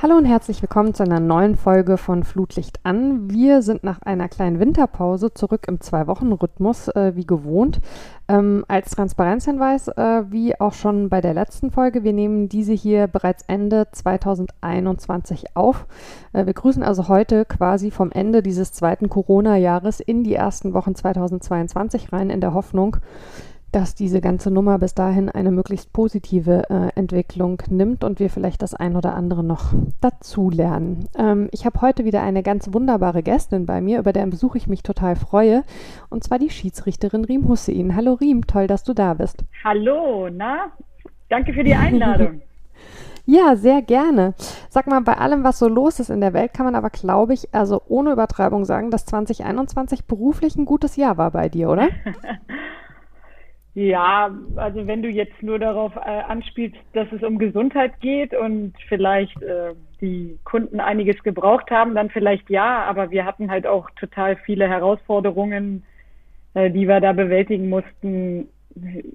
Hallo und herzlich willkommen zu einer neuen Folge von Flutlicht an. Wir sind nach einer kleinen Winterpause zurück im Zwei-Wochen-Rhythmus, äh, wie gewohnt. Ähm, als Transparenzhinweis, äh, wie auch schon bei der letzten Folge, wir nehmen diese hier bereits Ende 2021 auf. Äh, wir grüßen also heute quasi vom Ende dieses zweiten Corona-Jahres in die ersten Wochen 2022 rein, in der Hoffnung, dass diese ganze Nummer bis dahin eine möglichst positive äh, Entwicklung nimmt und wir vielleicht das ein oder andere noch dazu lernen. Ähm, ich habe heute wieder eine ganz wunderbare Gästin bei mir, über deren Besuch ich mich total freue, und zwar die Schiedsrichterin Riem Hussein. Hallo Riem, toll, dass du da bist. Hallo, na? Danke für die Einladung. Ja, sehr gerne. Sag mal, bei allem, was so los ist in der Welt, kann man aber, glaube ich, also ohne Übertreibung sagen, dass 2021 beruflich ein gutes Jahr war bei dir, oder? Ja, also wenn du jetzt nur darauf äh, anspielst, dass es um Gesundheit geht und vielleicht äh, die Kunden einiges gebraucht haben, dann vielleicht ja, aber wir hatten halt auch total viele Herausforderungen, äh, die wir da bewältigen mussten,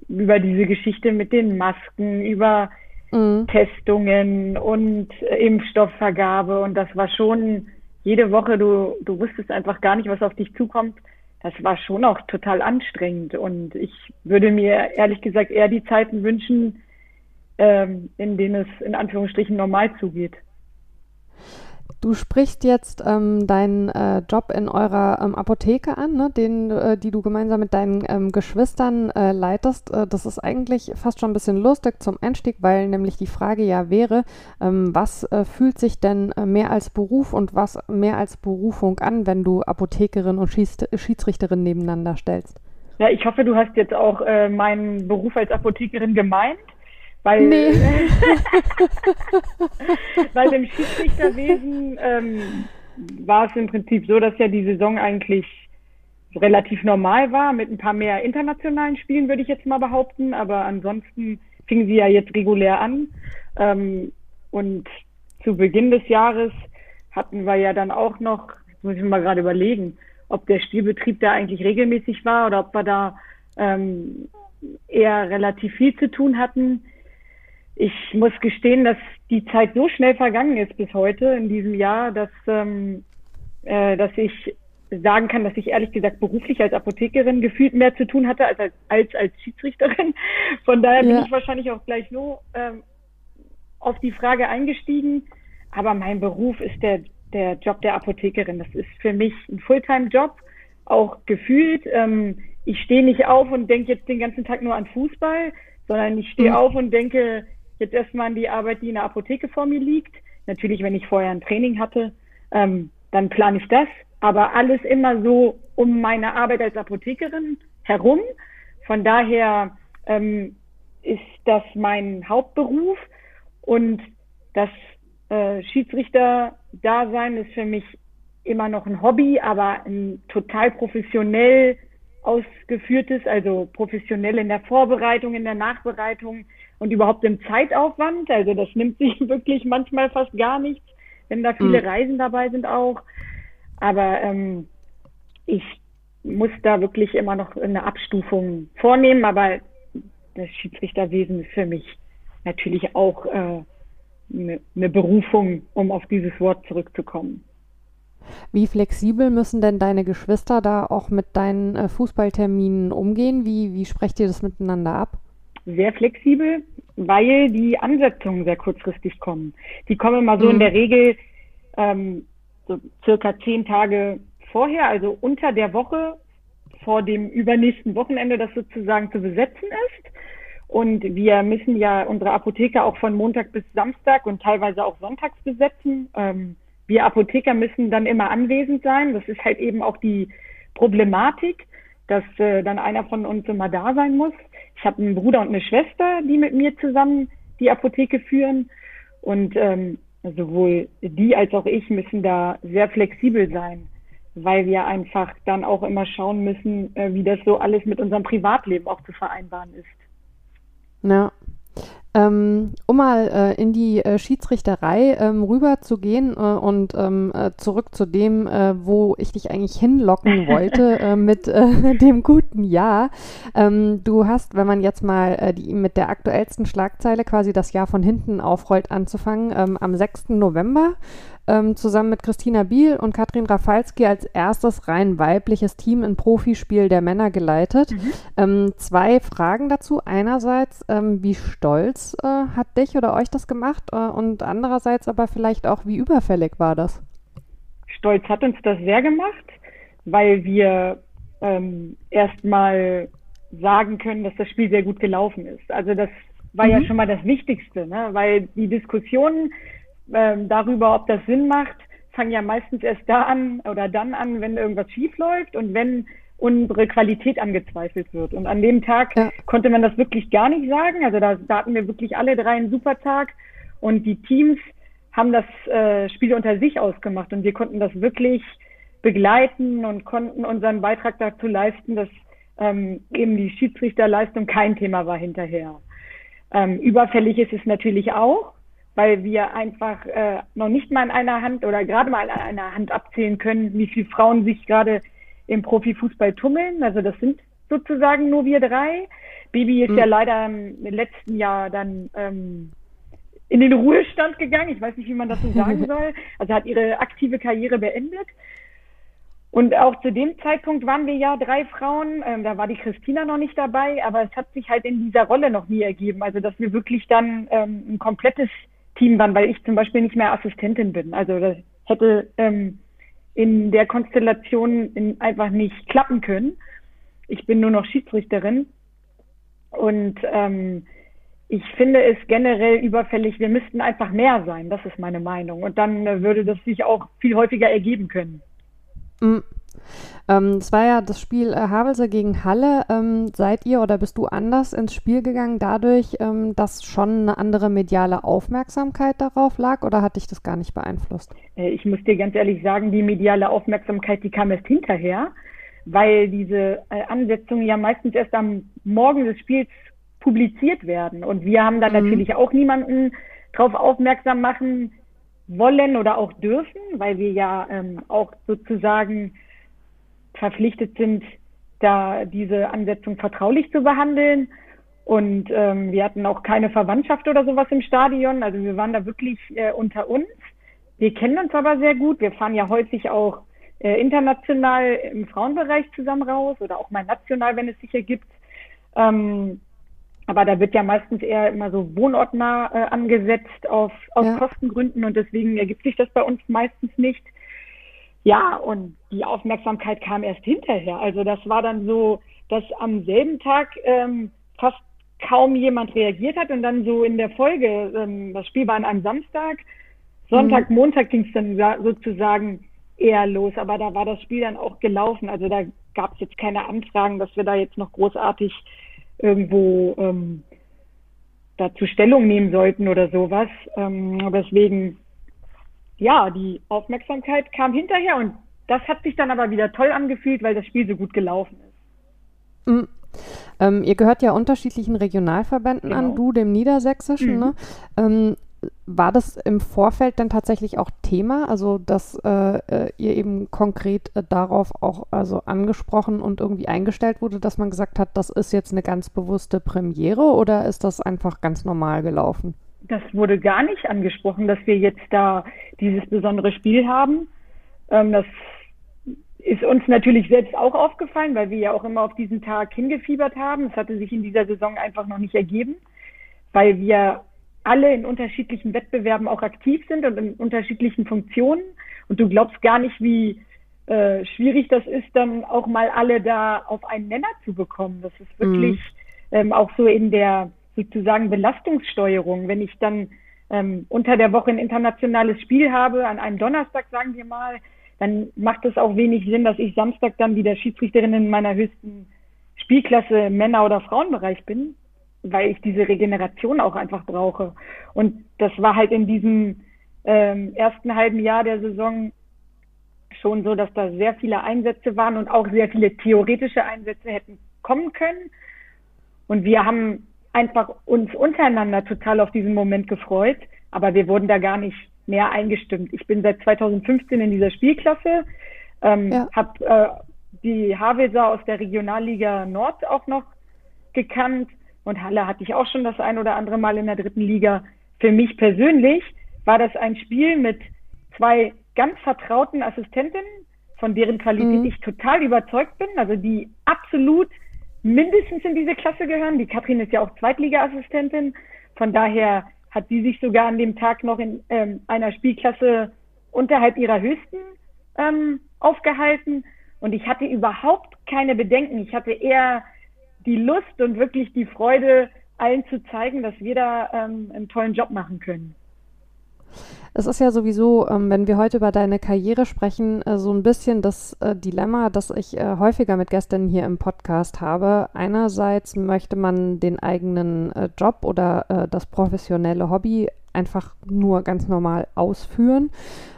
über diese Geschichte mit den Masken, über mhm. Testungen und Impfstoffvergabe. Und das war schon jede Woche, du, du wusstest einfach gar nicht, was auf dich zukommt das war schon auch total anstrengend. Und ich würde mir ehrlich gesagt eher die Zeiten wünschen, ähm, in denen es in Anführungsstrichen normal zugeht. Du sprichst jetzt ähm, deinen äh, Job in eurer ähm, Apotheke an, ne? Den, äh, die du gemeinsam mit deinen ähm, Geschwistern äh, leitest. Äh, das ist eigentlich fast schon ein bisschen lustig zum Einstieg, weil nämlich die Frage ja wäre, ähm, was äh, fühlt sich denn äh, mehr als Beruf und was mehr als Berufung an, wenn du Apothekerin und Schieds Schiedsrichterin nebeneinander stellst? Ja, ich hoffe, du hast jetzt auch meinen Beruf als Apothekerin gemeint. Weil, nee. weil im Schiedsrichterwesen ähm, war es im Prinzip so, dass ja die Saison eigentlich relativ normal war, mit ein paar mehr internationalen Spielen, würde ich jetzt mal behaupten. Aber ansonsten fing sie ja jetzt regulär an. Ähm, und zu Beginn des Jahres hatten wir ja dann auch noch, jetzt muss ich mal gerade überlegen, ob der Spielbetrieb da eigentlich regelmäßig war oder ob wir da ähm, eher relativ viel zu tun hatten ich muss gestehen, dass die Zeit so schnell vergangen ist bis heute in diesem Jahr, dass, ähm, äh, dass ich sagen kann, dass ich ehrlich gesagt beruflich als Apothekerin gefühlt mehr zu tun hatte als als, als, als Schiedsrichterin. Von daher ja. bin ich wahrscheinlich auch gleich so ähm, auf die Frage eingestiegen. Aber mein Beruf ist der, der Job der Apothekerin. Das ist für mich ein Fulltime-Job, auch gefühlt. Ähm, ich stehe nicht auf und denke jetzt den ganzen Tag nur an Fußball, sondern ich stehe mhm. auf und denke, jetzt erstmal die Arbeit, die in der Apotheke vor mir liegt. Natürlich, wenn ich vorher ein Training hatte, ähm, dann plane ich das. Aber alles immer so um meine Arbeit als Apothekerin herum. Von daher ähm, ist das mein Hauptberuf und das äh, Schiedsrichter-Dasein ist für mich immer noch ein Hobby, aber ein total professionell ausgeführtes, also professionell in der Vorbereitung, in der Nachbereitung, und überhaupt im Zeitaufwand. Also das nimmt sich wirklich manchmal fast gar nichts, wenn da viele mhm. Reisen dabei sind auch. Aber ähm, ich muss da wirklich immer noch eine Abstufung vornehmen, aber das Schiedsrichterwesen ist für mich natürlich auch äh, eine, eine Berufung, um auf dieses Wort zurückzukommen. Wie flexibel müssen denn deine Geschwister da auch mit deinen äh, Fußballterminen umgehen? Wie, wie sprecht ihr das miteinander ab? sehr flexibel, weil die Ansetzungen sehr kurzfristig kommen. Die kommen mal so mhm. in der Regel ähm, so circa zehn Tage vorher, also unter der Woche vor dem übernächsten Wochenende, das sozusagen zu besetzen ist. Und wir müssen ja unsere Apotheker auch von Montag bis Samstag und teilweise auch sonntags besetzen. Ähm, wir Apotheker müssen dann immer anwesend sein. Das ist halt eben auch die Problematik, dass äh, dann einer von uns immer da sein muss. Ich habe einen Bruder und eine Schwester, die mit mir zusammen die Apotheke führen. Und ähm, sowohl die als auch ich müssen da sehr flexibel sein, weil wir einfach dann auch immer schauen müssen, äh, wie das so alles mit unserem Privatleben auch zu vereinbaren ist. Ja. Ähm, um mal äh, in die äh, Schiedsrichterei ähm, rüber zu gehen äh, und ähm, äh, zurück zu dem, äh, wo ich dich eigentlich hinlocken wollte äh, mit dem guten Jahr. Ähm, du hast, wenn man jetzt mal die, mit der aktuellsten Schlagzeile quasi das Jahr von hinten aufrollt, anzufangen, ähm, am 6. November ähm, zusammen mit Christina Biel und Katrin Rafalski als erstes rein weibliches Team im Profispiel der Männer geleitet. Mhm. Ähm, zwei Fragen dazu. Einerseits, ähm, wie stolz äh, hat dich oder euch das gemacht? Äh, und andererseits aber vielleicht auch, wie überfällig war das? Stolz hat uns das sehr gemacht, weil wir ähm, erstmal sagen können, dass das Spiel sehr gut gelaufen ist. Also das war mhm. ja schon mal das Wichtigste, ne? weil die Diskussionen ähm, darüber, ob das Sinn macht, fangen ja meistens erst da an oder dann an, wenn irgendwas schief läuft und wenn unsere Qualität angezweifelt wird. Und an dem Tag ja. konnte man das wirklich gar nicht sagen. Also da, da hatten wir wirklich alle drei einen super Tag und die Teams haben das äh, Spiel unter sich ausgemacht und wir konnten das wirklich begleiten und konnten unseren Beitrag dazu leisten, dass ähm, eben die Schiedsrichterleistung kein Thema war hinterher. Ähm, überfällig ist es natürlich auch, weil wir einfach äh, noch nicht mal in einer Hand oder gerade mal in einer Hand abzählen können, wie viele Frauen sich gerade im Profifußball tummeln. Also das sind sozusagen nur wir drei. Bibi ist mhm. ja leider im letzten Jahr dann ähm, in den Ruhestand gegangen. Ich weiß nicht, wie man das so sagen soll. Also hat ihre aktive Karriere beendet. Und auch zu dem Zeitpunkt waren wir ja drei Frauen. Ähm, da war die Christina noch nicht dabei, aber es hat sich halt in dieser Rolle noch nie ergeben. Also dass wir wirklich dann ähm, ein komplettes Team waren, weil ich zum Beispiel nicht mehr Assistentin bin. Also das hätte ähm, in der Konstellation in, einfach nicht klappen können. Ich bin nur noch Schiedsrichterin und ähm, ich finde es generell überfällig, wir müssten einfach mehr sein, das ist meine Meinung. Und dann äh, würde das sich auch viel häufiger ergeben können. Mhm. Ähm, es war ja das Spiel äh, Havelse gegen Halle. Ähm, seid ihr oder bist du anders ins Spiel gegangen dadurch, ähm, dass schon eine andere mediale Aufmerksamkeit darauf lag oder hat dich das gar nicht beeinflusst? Äh, ich muss dir ganz ehrlich sagen, die mediale Aufmerksamkeit, die kam erst hinterher, weil diese äh, Ansetzungen ja meistens erst am Morgen des Spiels publiziert werden. Und wir haben da mhm. natürlich auch niemanden darauf aufmerksam machen wollen oder auch dürfen, weil wir ja ähm, auch sozusagen verpflichtet sind, da diese Ansetzung vertraulich zu behandeln. Und ähm, wir hatten auch keine Verwandtschaft oder sowas im Stadion. Also wir waren da wirklich äh, unter uns. Wir kennen uns aber sehr gut. Wir fahren ja häufig auch äh, international im Frauenbereich zusammen raus oder auch mal national, wenn es sich ergibt. Ähm, aber da wird ja meistens eher immer so wohnortnah äh, angesetzt auf, aus ja. Kostengründen und deswegen ergibt sich das bei uns meistens nicht. Ja, und die Aufmerksamkeit kam erst hinterher. Also das war dann so, dass am selben Tag ähm, fast kaum jemand reagiert hat und dann so in der Folge, ähm, das Spiel war an einem Samstag, Sonntag, mhm. Montag ging es dann sozusagen eher los, aber da war das Spiel dann auch gelaufen. Also da gab es jetzt keine Anfragen, dass wir da jetzt noch großartig irgendwo ähm, dazu Stellung nehmen sollten oder sowas. Ähm, deswegen ja, die Aufmerksamkeit kam hinterher und das hat sich dann aber wieder toll angefühlt, weil das Spiel so gut gelaufen ist. Mhm. Ähm, ihr gehört ja unterschiedlichen Regionalverbänden genau. an, du dem Niedersächsischen. Mhm. Ne? Ähm, war das im Vorfeld dann tatsächlich auch Thema, also dass äh, äh, ihr eben konkret äh, darauf auch also angesprochen und irgendwie eingestellt wurde, dass man gesagt hat, das ist jetzt eine ganz bewusste Premiere oder ist das einfach ganz normal gelaufen? Das wurde gar nicht angesprochen, dass wir jetzt da dieses besondere Spiel haben. Ähm, das ist uns natürlich selbst auch aufgefallen, weil wir ja auch immer auf diesen Tag hingefiebert haben. Es hatte sich in dieser Saison einfach noch nicht ergeben, weil wir alle in unterschiedlichen Wettbewerben auch aktiv sind und in unterschiedlichen Funktionen. Und du glaubst gar nicht, wie äh, schwierig das ist, dann auch mal alle da auf einen Nenner zu bekommen. Das ist wirklich mhm. ähm, auch so in der sozusagen Belastungssteuerung. Wenn ich dann ähm, unter der Woche ein internationales Spiel habe, an einem Donnerstag, sagen wir mal, dann macht es auch wenig Sinn, dass ich Samstag dann wieder Schiedsrichterin in meiner höchsten Spielklasse Männer- oder Frauenbereich bin, weil ich diese Regeneration auch einfach brauche. Und das war halt in diesem ähm, ersten halben Jahr der Saison schon so, dass da sehr viele Einsätze waren und auch sehr viele theoretische Einsätze hätten kommen können. Und wir haben einfach uns untereinander total auf diesen Moment gefreut, aber wir wurden da gar nicht mehr eingestimmt. Ich bin seit 2015 in dieser Spielklasse, ähm, ja. habe äh, die Havelser aus der Regionalliga Nord auch noch gekannt und Halle hatte ich auch schon das ein oder andere Mal in der dritten Liga. Für mich persönlich war das ein Spiel mit zwei ganz vertrauten Assistentinnen, von deren Qualität mhm. ich total überzeugt bin, also die absolut mindestens in diese Klasse gehören. Die Katrin ist ja auch Zweitliga-Assistentin. Von daher hat sie sich sogar an dem Tag noch in ähm, einer Spielklasse unterhalb ihrer höchsten ähm, aufgehalten. Und ich hatte überhaupt keine Bedenken. Ich hatte eher die Lust und wirklich die Freude, allen zu zeigen, dass wir da ähm, einen tollen Job machen können. Es ist ja sowieso, ähm, wenn wir heute über deine Karriere sprechen, äh, so ein bisschen das äh, Dilemma, das ich äh, häufiger mit Gästen hier im Podcast habe. Einerseits möchte man den eigenen äh, Job oder äh, das professionelle Hobby einfach nur ganz normal ausführen.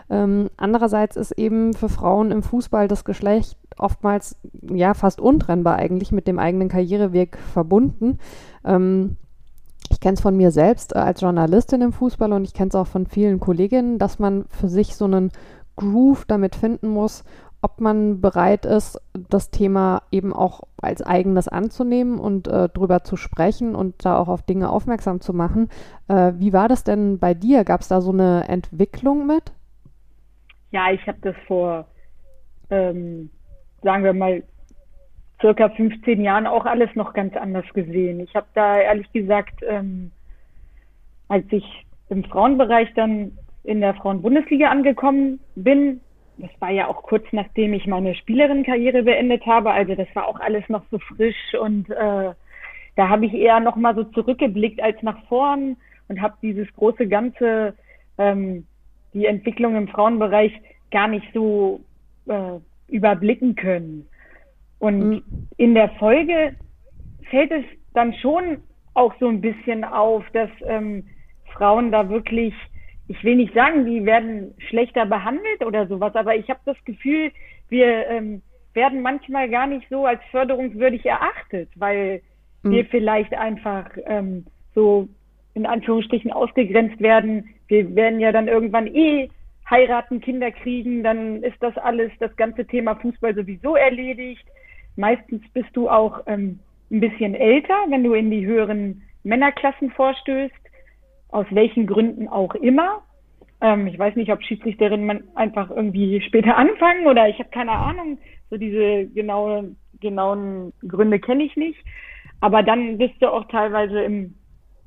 Ähm, andererseits ist eben für Frauen im Fußball das Geschlecht oftmals ja fast untrennbar eigentlich mit dem eigenen Karriereweg verbunden. Ähm, ich kenne es von mir selbst äh, als Journalistin im Fußball und ich kenne es auch von vielen Kolleginnen, dass man für sich so einen Groove damit finden muss, ob man bereit ist, das Thema eben auch als eigenes anzunehmen und äh, drüber zu sprechen und da auch auf Dinge aufmerksam zu machen. Äh, wie war das denn bei dir? Gab es da so eine Entwicklung mit? Ja, ich habe das vor, ähm, sagen wir mal, circa 15 Jahren auch alles noch ganz anders gesehen. Ich habe da ehrlich gesagt, ähm, als ich im Frauenbereich dann in der Frauenbundesliga angekommen bin, das war ja auch kurz nachdem ich meine Spielerinnenkarriere beendet habe, also das war auch alles noch so frisch und äh, da habe ich eher noch mal so zurückgeblickt als nach vorn und habe dieses große ganze ähm, die Entwicklung im Frauenbereich gar nicht so äh, überblicken können. Und mhm. in der Folge fällt es dann schon auch so ein bisschen auf, dass ähm, Frauen da wirklich, ich will nicht sagen, die werden schlechter behandelt oder sowas, aber ich habe das Gefühl, wir ähm, werden manchmal gar nicht so als förderungswürdig erachtet, weil mhm. wir vielleicht einfach ähm, so in Anführungsstrichen ausgegrenzt werden. Wir werden ja dann irgendwann eh heiraten, Kinder kriegen, dann ist das alles, das ganze Thema Fußball sowieso erledigt. Meistens bist du auch ähm, ein bisschen älter, wenn du in die höheren Männerklassen vorstößt, aus welchen Gründen auch immer. Ähm, ich weiß nicht, ob Schiedsrichterinnen einfach irgendwie später anfangen oder ich habe keine Ahnung. So diese genauen, genauen Gründe kenne ich nicht. Aber dann bist du auch teilweise im,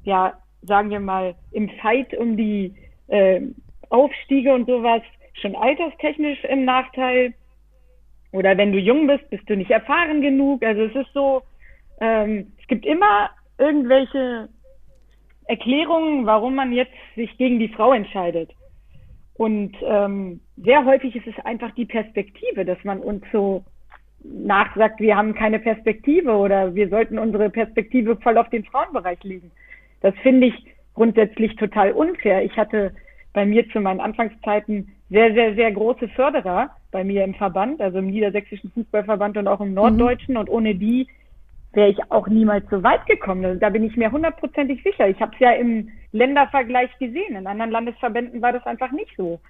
ja, sagen wir mal, im Fight um die äh, Aufstiege und sowas schon alterstechnisch im Nachteil. Oder wenn du jung bist, bist du nicht erfahren genug. Also es ist so, ähm, es gibt immer irgendwelche Erklärungen, warum man jetzt sich gegen die Frau entscheidet. Und ähm, sehr häufig ist es einfach die Perspektive, dass man uns so nachsagt, wir haben keine Perspektive oder wir sollten unsere Perspektive voll auf den Frauenbereich legen. Das finde ich grundsätzlich total unfair. Ich hatte bei mir zu meinen Anfangszeiten sehr, sehr, sehr große Förderer bei mir im Verband, also im Niedersächsischen Fußballverband und auch im Norddeutschen. Mhm. Und ohne die wäre ich auch niemals so weit gekommen. Also da bin ich mir hundertprozentig sicher. Ich habe es ja im Ländervergleich gesehen. In anderen Landesverbänden war das einfach nicht so.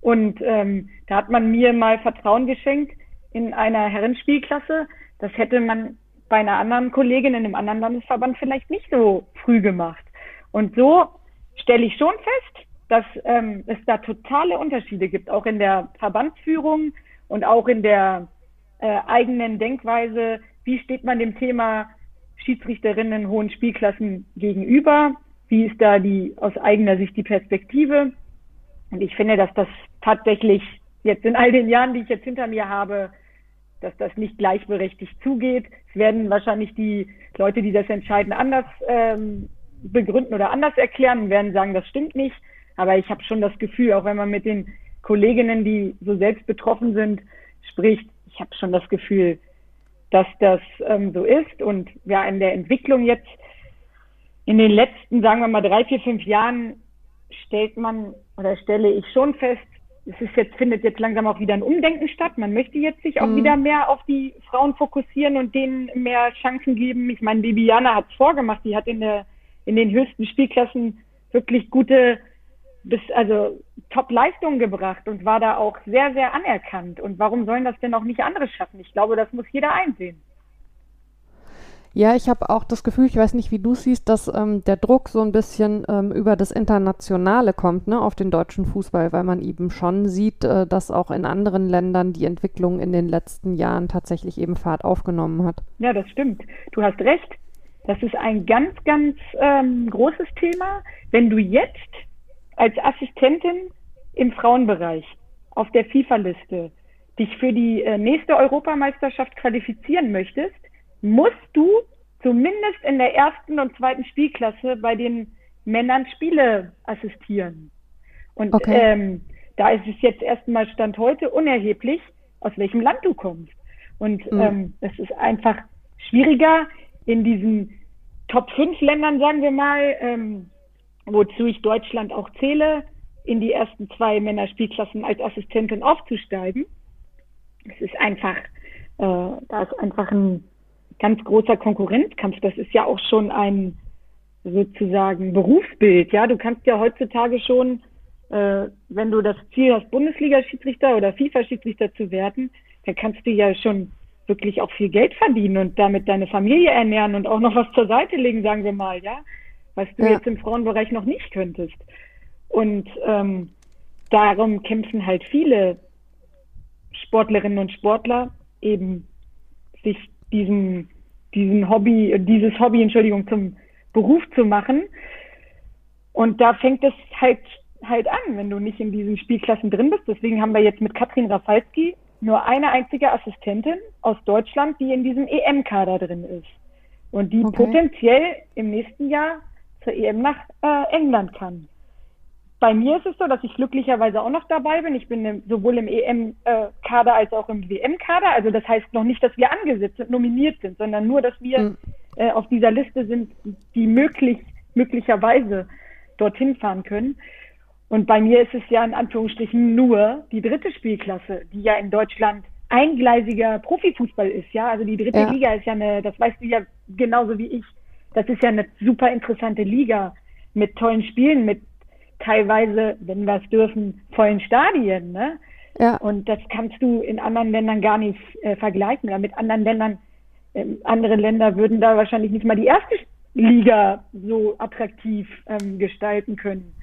Und ähm, da hat man mir mal Vertrauen geschenkt in einer Herrenspielklasse. Das hätte man bei einer anderen Kollegin in einem anderen Landesverband vielleicht nicht so früh gemacht. Und so stelle ich schon fest, dass ähm, es da totale Unterschiede gibt, auch in der Verbandsführung und auch in der äh, eigenen Denkweise. Wie steht man dem Thema Schiedsrichterinnen in hohen Spielklassen gegenüber? Wie ist da die aus eigener Sicht die Perspektive? Und ich finde, dass das tatsächlich jetzt in all den Jahren, die ich jetzt hinter mir habe, dass das nicht gleichberechtigt zugeht. Es werden wahrscheinlich die Leute, die das entscheiden, anders ähm, begründen oder anders erklären, werden sagen, das stimmt nicht. Aber ich habe schon das Gefühl, auch wenn man mit den Kolleginnen, die so selbst betroffen sind, spricht, ich habe schon das Gefühl, dass das ähm, so ist. Und ja, in der Entwicklung jetzt in den letzten, sagen wir mal, drei, vier, fünf Jahren stellt man oder stelle ich schon fest, es ist jetzt, findet jetzt langsam auch wieder ein Umdenken statt. Man möchte jetzt sich auch mhm. wieder mehr auf die Frauen fokussieren und denen mehr Chancen geben. Ich meine, Bibiana hat es vorgemacht, die hat in der, in den höchsten Spielklassen wirklich gute, bis, also Top-Leistungen gebracht und war da auch sehr, sehr anerkannt. Und warum sollen das denn auch nicht andere schaffen? Ich glaube, das muss jeder einsehen. Ja, ich habe auch das Gefühl, ich weiß nicht, wie du siehst, dass ähm, der Druck so ein bisschen ähm, über das Internationale kommt, ne, auf den deutschen Fußball, weil man eben schon sieht, äh, dass auch in anderen Ländern die Entwicklung in den letzten Jahren tatsächlich eben Fahrt aufgenommen hat. Ja, das stimmt. Du hast recht. Das ist ein ganz, ganz ähm, großes Thema. Wenn du jetzt als Assistentin im Frauenbereich auf der FIFA-Liste dich für die äh, nächste Europameisterschaft qualifizieren möchtest, musst du zumindest in der ersten und zweiten Spielklasse bei den Männern Spiele assistieren. Und okay. ähm, da ist es jetzt erstmal Stand heute unerheblich, aus welchem Land du kommst. Und mhm. ähm, es ist einfach schwieriger in diesen Top 5 Ländern, sagen wir mal, ähm, wozu ich Deutschland auch zähle, in die ersten zwei Männerspielklassen als Assistentin aufzusteigen. Es ist einfach, äh, da ist einfach ein ganz großer Konkurrenzkampf. Das ist ja auch schon ein sozusagen Berufsbild. Ja, du kannst ja heutzutage schon, äh, wenn du das Ziel hast, Bundesliga-Schiedsrichter oder FIFA-Schiedsrichter zu werden, dann kannst du ja schon wirklich auch viel Geld verdienen und damit deine Familie ernähren und auch noch was zur Seite legen, sagen wir mal, ja, was du ja. jetzt im Frauenbereich noch nicht könntest. Und ähm, darum kämpfen halt viele Sportlerinnen und Sportler eben sich diesen, diesen Hobby, dieses Hobby, Entschuldigung, zum Beruf zu machen. Und da fängt es halt halt an, wenn du nicht in diesen Spielklassen drin bist. Deswegen haben wir jetzt mit Katrin Rafalski nur eine einzige Assistentin aus Deutschland, die in diesem EM-Kader drin ist. Und die okay. potenziell im nächsten Jahr zur EM nach äh, England kann. Bei mir ist es so, dass ich glücklicherweise auch noch dabei bin. Ich bin sowohl im EM-Kader als auch im WM-Kader. Also das heißt noch nicht, dass wir angesetzt und nominiert sind, sondern nur, dass wir mhm. äh, auf dieser Liste sind, die möglich, möglicherweise dorthin fahren können. Und bei mir ist es ja in Anführungsstrichen nur die dritte Spielklasse, die ja in Deutschland eingleisiger Profifußball ist. Ja, also die dritte ja. Liga ist ja eine, das weißt du ja genauso wie ich. Das ist ja eine super interessante Liga mit tollen Spielen, mit teilweise, wenn wir es dürfen, vollen Stadien. Ne? Ja. Und das kannst du in anderen Ländern gar nicht äh, vergleichen. Oder mit anderen Ländern, äh, andere Länder würden da wahrscheinlich nicht mal die erste Liga so attraktiv ähm, gestalten können.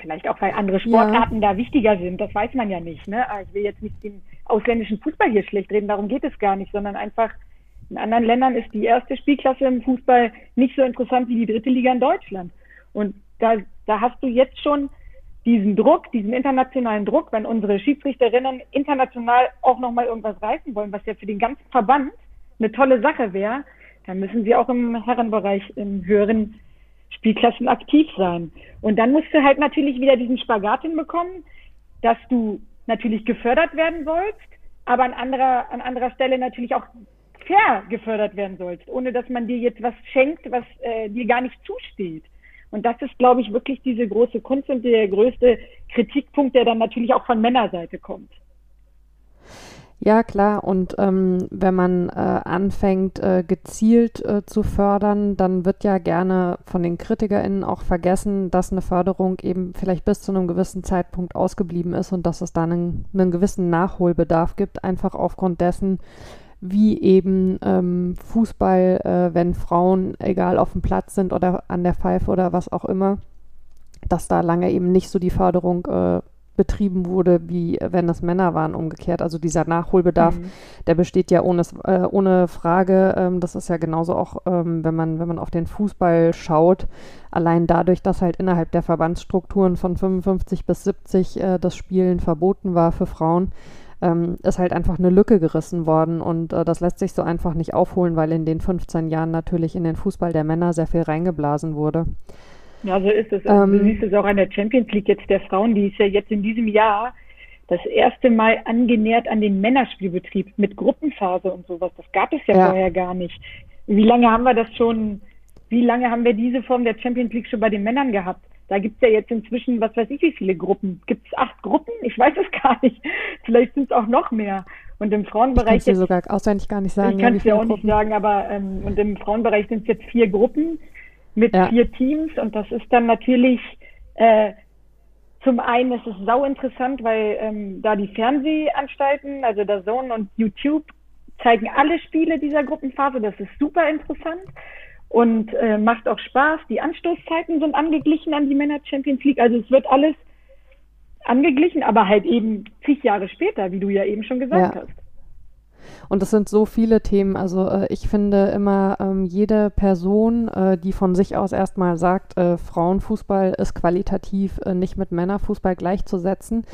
Vielleicht auch, weil andere Sportarten ja. da wichtiger sind, das weiß man ja nicht. Ne? Ich will jetzt nicht den ausländischen Fußball hier schlecht reden, darum geht es gar nicht, sondern einfach, in anderen Ländern ist die erste Spielklasse im Fußball nicht so interessant wie die dritte Liga in Deutschland. Und da, da hast du jetzt schon diesen Druck, diesen internationalen Druck, wenn unsere Schiedsrichterinnen international auch nochmal irgendwas reißen wollen, was ja für den ganzen Verband eine tolle Sache wäre, dann müssen sie auch im Herrenbereich in höheren Spielklassen aktiv sein. Und dann musst du halt natürlich wieder diesen Spagat hinbekommen, dass du natürlich gefördert werden sollst, aber an anderer, an anderer Stelle natürlich auch fair gefördert werden sollst, ohne dass man dir jetzt was schenkt, was äh, dir gar nicht zusteht. Und das ist, glaube ich, wirklich diese große Kunst und der größte Kritikpunkt, der dann natürlich auch von Männerseite kommt. Ja, klar. Und ähm, wenn man äh, anfängt, äh, gezielt äh, zu fördern, dann wird ja gerne von den KritikerInnen auch vergessen, dass eine Förderung eben vielleicht bis zu einem gewissen Zeitpunkt ausgeblieben ist und dass es da einen, einen gewissen Nachholbedarf gibt, einfach aufgrund dessen, wie eben ähm, Fußball, äh, wenn Frauen egal auf dem Platz sind oder an der Pfeife oder was auch immer, dass da lange eben nicht so die Förderung äh, betrieben wurde, wie wenn das Männer waren, umgekehrt. Also dieser Nachholbedarf, mhm. der besteht ja ohne, äh, ohne Frage. Ähm, das ist ja genauso auch, ähm, wenn man, wenn man auf den Fußball schaut, allein dadurch, dass halt innerhalb der Verbandsstrukturen von 55 bis 70 äh, das Spielen verboten war für Frauen, ähm, ist halt einfach eine Lücke gerissen worden und äh, das lässt sich so einfach nicht aufholen, weil in den 15 Jahren natürlich in den Fußball der Männer sehr viel reingeblasen wurde. Ja, so ist es. Ähm, du siehst es auch an der Champions League jetzt der Frauen, die ist ja jetzt in diesem Jahr das erste Mal angenähert an den Männerspielbetrieb mit Gruppenphase und sowas. Das gab es ja, ja, vorher gar nicht. Wie lange haben wir das schon, wie lange haben wir diese Form der Champions League schon bei den Männern gehabt? Da gibt's ja jetzt inzwischen, was weiß ich, wie viele Gruppen. Gibt's acht Gruppen? Ich weiß es gar nicht. Vielleicht sind es auch noch mehr. Und im Frauenbereich. Ich kann es sogar auswendig gar nicht sagen. Ich kann es ja auch Gruppen. nicht sagen, aber ähm, und im Frauenbereich sind es jetzt vier Gruppen mit ja. vier Teams und das ist dann natürlich äh, zum einen ist es sau interessant, weil ähm, da die Fernsehanstalten, also der Zone und YouTube zeigen alle Spiele dieser Gruppenphase. Das ist super interessant und äh, macht auch Spaß. Die Anstoßzeiten sind angeglichen an die Männer Champions League. Also es wird alles angeglichen, aber halt eben zig Jahre später, wie du ja eben schon gesagt ja. hast. Und es sind so viele Themen. Also äh, ich finde immer, ähm, jede Person, äh, die von sich aus erstmal sagt, äh, Frauenfußball ist qualitativ äh, nicht mit Männerfußball gleichzusetzen,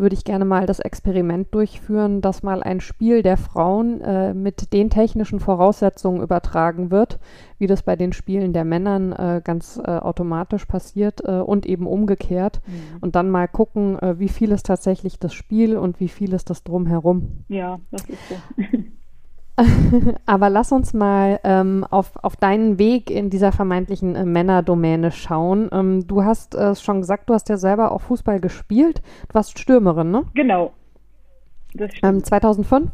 würde ich gerne mal das Experiment durchführen, dass mal ein Spiel der Frauen äh, mit den technischen Voraussetzungen übertragen wird, wie das bei den Spielen der Männern äh, ganz äh, automatisch passiert äh, und eben umgekehrt. Mhm. Und dann mal gucken, äh, wie viel ist tatsächlich das Spiel und wie viel ist das drumherum. Ja, das ist so. Aber lass uns mal ähm, auf, auf deinen Weg in dieser vermeintlichen äh, Männerdomäne schauen. Ähm, du hast es äh, schon gesagt, du hast ja selber auch Fußball gespielt. Du warst Stürmerin, ne? Genau. Ähm, 2005?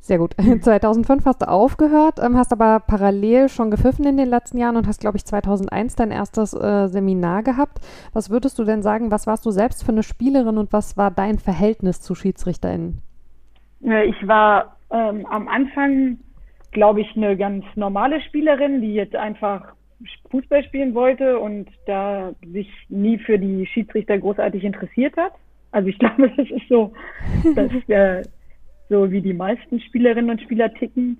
Sehr gut. 2005 hast du aufgehört, ähm, hast aber parallel schon gepfiffen in den letzten Jahren und hast, glaube ich, 2001 dein erstes äh, Seminar gehabt. Was würdest du denn sagen, was warst du selbst für eine Spielerin und was war dein Verhältnis zu SchiedsrichterInnen? Ich war ähm, am Anfang, glaube ich, eine ganz normale Spielerin, die jetzt einfach Fußball spielen wollte und da sich nie für die Schiedsrichter großartig interessiert hat. Also ich glaube, das ist so, dass äh, so wie die meisten Spielerinnen und Spieler ticken.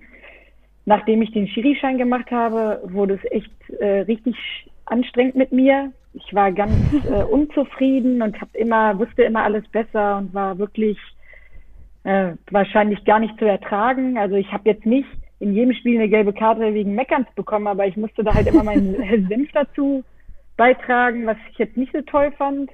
Nachdem ich den Schiri-Schein gemacht habe, wurde es echt äh, richtig anstrengend mit mir. Ich war ganz äh, unzufrieden und habe immer wusste immer alles besser und war wirklich äh, wahrscheinlich gar nicht zu ertragen. Also ich habe jetzt nicht in jedem Spiel eine gelbe Karte wegen Meckerns bekommen, aber ich musste da halt immer meinen Senf dazu beitragen, was ich jetzt nicht so toll fand.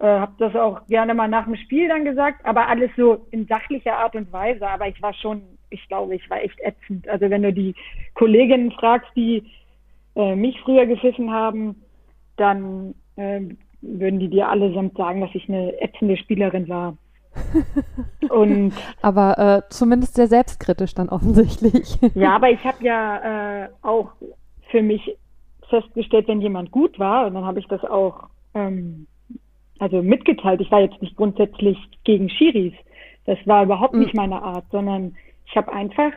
Äh, habe das auch gerne mal nach dem Spiel dann gesagt, aber alles so in sachlicher Art und Weise. Aber ich war schon, ich glaube, ich war echt ätzend. Also wenn du die Kolleginnen fragst, die äh, mich früher gepfiffen haben, dann äh, würden die dir allesamt sagen, dass ich eine ätzende Spielerin war. Und aber äh, zumindest sehr selbstkritisch dann offensichtlich. ja, aber ich habe ja äh, auch für mich festgestellt, wenn jemand gut war, und dann habe ich das auch ähm, also mitgeteilt. Ich war jetzt nicht grundsätzlich gegen Schiris. Das war überhaupt nicht mhm. meine Art, sondern ich habe einfach,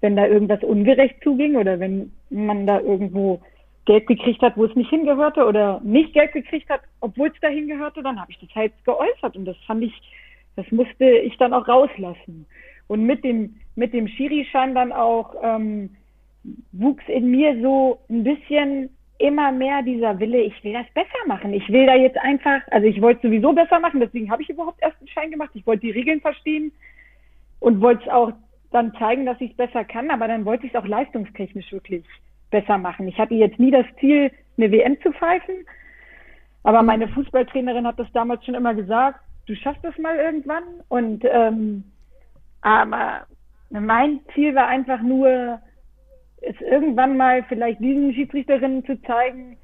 wenn da irgendwas ungerecht zuging oder wenn man da irgendwo Geld gekriegt hat, wo es nicht hingehörte oder nicht Geld gekriegt hat, obwohl es da hingehörte, dann habe ich das halt geäußert und das fand ich das musste ich dann auch rauslassen. Und mit dem, mit dem Schiri-Schein dann auch ähm, wuchs in mir so ein bisschen immer mehr dieser Wille, ich will das besser machen. Ich will da jetzt einfach, also ich wollte sowieso besser machen, deswegen habe ich überhaupt erst einen Schein gemacht. Ich wollte die Regeln verstehen und wollte es auch dann zeigen, dass ich es besser kann, aber dann wollte ich es auch leistungstechnisch wirklich besser machen. Ich hatte jetzt nie das Ziel, eine WM zu pfeifen, aber meine Fußballtrainerin hat das damals schon immer gesagt, du schaffst das mal irgendwann. Und ähm, aber mein Ziel war einfach nur, es irgendwann mal vielleicht diesen Schiedsrichterinnen zu zeigen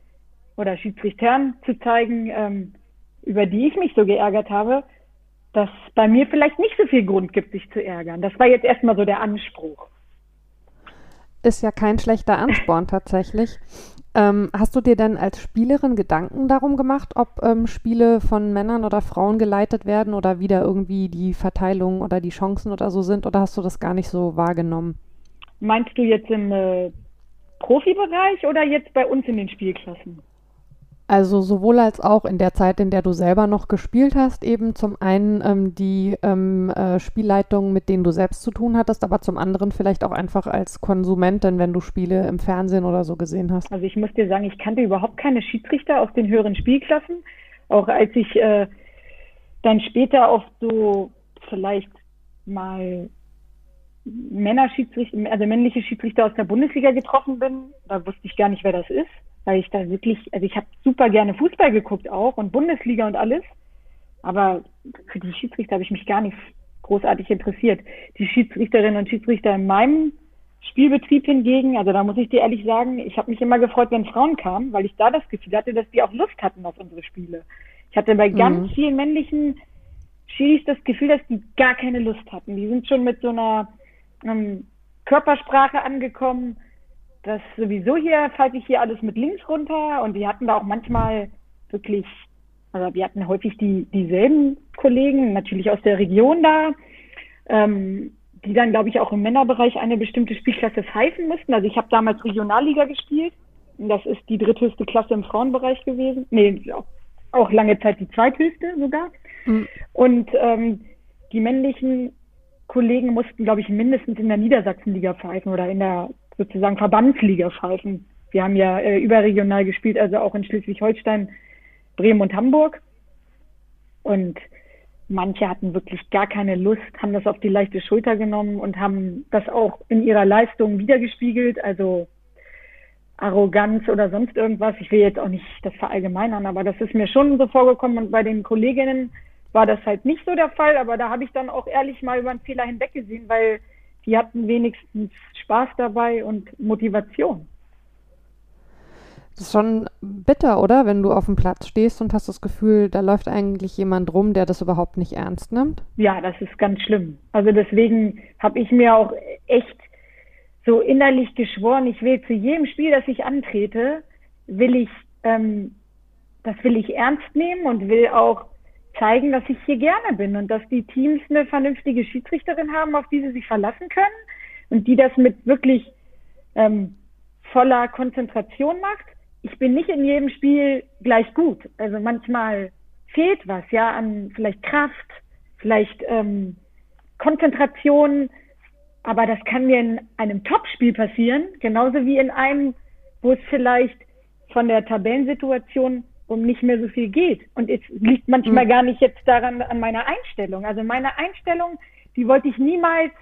oder Schiedsrichtern zu zeigen, ähm, über die ich mich so geärgert habe, dass bei mir vielleicht nicht so viel Grund gibt, sich zu ärgern. Das war jetzt erstmal so der Anspruch. Ist ja kein schlechter Ansporn tatsächlich. Ähm, hast du dir denn als Spielerin Gedanken darum gemacht, ob ähm, Spiele von Männern oder Frauen geleitet werden oder wieder irgendwie die Verteilung oder die Chancen oder so sind oder hast du das gar nicht so wahrgenommen? Meinst du jetzt im äh, Profibereich oder jetzt bei uns in den Spielklassen? Also sowohl als auch in der Zeit, in der du selber noch gespielt hast, eben zum einen ähm, die ähm, äh, Spielleitungen, mit denen du selbst zu tun hattest, aber zum anderen vielleicht auch einfach als Konsumentin, wenn du Spiele im Fernsehen oder so gesehen hast. Also ich muss dir sagen, ich kannte überhaupt keine Schiedsrichter aus den höheren Spielklassen. Auch als ich äh, dann später auf so vielleicht mal Männerschiedsrichter, also männliche Schiedsrichter aus der Bundesliga getroffen bin, da wusste ich gar nicht, wer das ist weil ich da wirklich, also ich habe super gerne Fußball geguckt auch und Bundesliga und alles, aber für die Schiedsrichter habe ich mich gar nicht großartig interessiert. Die Schiedsrichterinnen und Schiedsrichter in meinem Spielbetrieb hingegen, also da muss ich dir ehrlich sagen, ich habe mich immer gefreut, wenn Frauen kamen, weil ich da das Gefühl hatte, dass die auch Lust hatten auf unsere Spiele. Ich hatte bei ganz mhm. vielen männlichen Schiris das Gefühl, dass die gar keine Lust hatten. Die sind schon mit so einer ähm, Körpersprache angekommen, dass sowieso hier falte ich hier alles mit links runter und die hatten da auch manchmal wirklich, also wir hatten häufig die dieselben Kollegen, natürlich aus der Region da, ähm, die dann, glaube ich, auch im Männerbereich eine bestimmte Spielklasse pfeifen mussten. Also ich habe damals Regionalliga gespielt. Das ist die dritthöchste Klasse im Frauenbereich gewesen. Nee, auch lange Zeit die zweithöchste sogar. Mhm. Und ähm, die männlichen Kollegen mussten, glaube ich, mindestens in der Niedersachsenliga pfeifen oder in der sozusagen Verbandsliga pfeifen. Wir haben ja äh, überregional gespielt, also auch in Schleswig-Holstein, Bremen und Hamburg. Und manche hatten wirklich gar keine Lust, haben das auf die leichte Schulter genommen und haben das auch in ihrer Leistung wiedergespiegelt. Also Arroganz oder sonst irgendwas. Ich will jetzt auch nicht das verallgemeinern, aber das ist mir schon so vorgekommen und bei den Kolleginnen war das halt nicht so der Fall, aber da habe ich dann auch ehrlich mal über einen Fehler hinweggesehen, weil die hatten wenigstens Spaß dabei und Motivation. Das ist schon bitter, oder? Wenn du auf dem Platz stehst und hast das Gefühl, da läuft eigentlich jemand rum, der das überhaupt nicht ernst nimmt. Ja, das ist ganz schlimm. Also deswegen habe ich mir auch echt so innerlich geschworen, ich will zu jedem Spiel, das ich antrete, will ich, ähm, das will ich ernst nehmen und will auch zeigen, dass ich hier gerne bin und dass die Teams eine vernünftige Schiedsrichterin haben, auf die sie sich verlassen können und die das mit wirklich ähm, voller Konzentration macht. Ich bin nicht in jedem Spiel gleich gut. Also manchmal fehlt was, ja, an vielleicht Kraft, vielleicht ähm, Konzentration, aber das kann mir in einem Topspiel passieren, genauso wie in einem, wo es vielleicht von der Tabellensituation um nicht mehr so viel geht. Und es liegt manchmal mhm. gar nicht jetzt daran an meiner Einstellung. Also meine Einstellung, die wollte ich niemals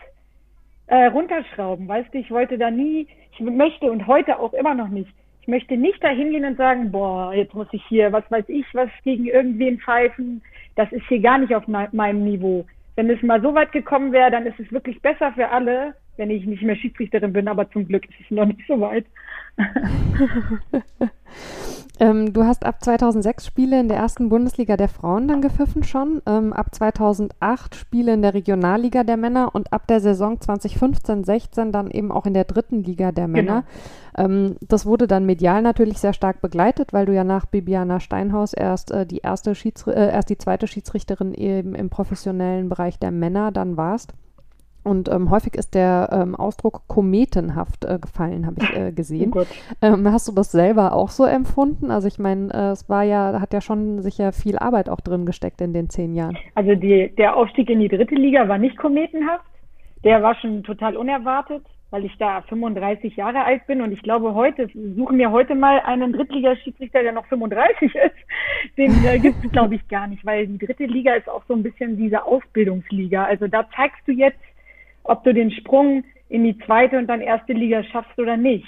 äh, runterschrauben, weißt du, ich wollte da nie, ich möchte und heute auch immer noch nicht. Ich möchte nicht da hingehen und sagen, boah, jetzt muss ich hier, was weiß ich, was gegen irgendwen pfeifen. Das ist hier gar nicht auf meinem Niveau. Wenn es mal so weit gekommen wäre, dann ist es wirklich besser für alle, wenn ich nicht mehr Schiedsrichterin bin, aber zum Glück ist es noch nicht so weit. ähm, du hast ab 2006 Spiele in der ersten Bundesliga der Frauen dann gepfiffen schon, ähm, ab 2008 Spiele in der Regionalliga der Männer und ab der Saison 2015-16 dann eben auch in der dritten Liga der Männer. Genau. Ähm, das wurde dann medial natürlich sehr stark begleitet, weil du ja nach Bibiana Steinhaus erst äh, die erste Schiedsri äh, erst die zweite Schiedsrichterin eben im professionellen Bereich der Männer dann warst. Und ähm, häufig ist der ähm, Ausdruck kometenhaft äh, gefallen, habe ich äh, gesehen. Oh ähm, hast du das selber auch so empfunden? Also ich meine, äh, es war ja, hat ja schon sicher viel Arbeit auch drin gesteckt in den zehn Jahren. Also die, der Aufstieg in die dritte Liga war nicht kometenhaft. Der war schon total unerwartet, weil ich da 35 Jahre alt bin und ich glaube heute, suchen wir heute mal einen Drittligaschiedsrichter, der noch 35 ist. Den äh, gibt es, glaube ich, gar nicht, weil die dritte Liga ist auch so ein bisschen diese Ausbildungsliga. Also da zeigst du jetzt, ob du den Sprung in die zweite und dann erste Liga schaffst oder nicht.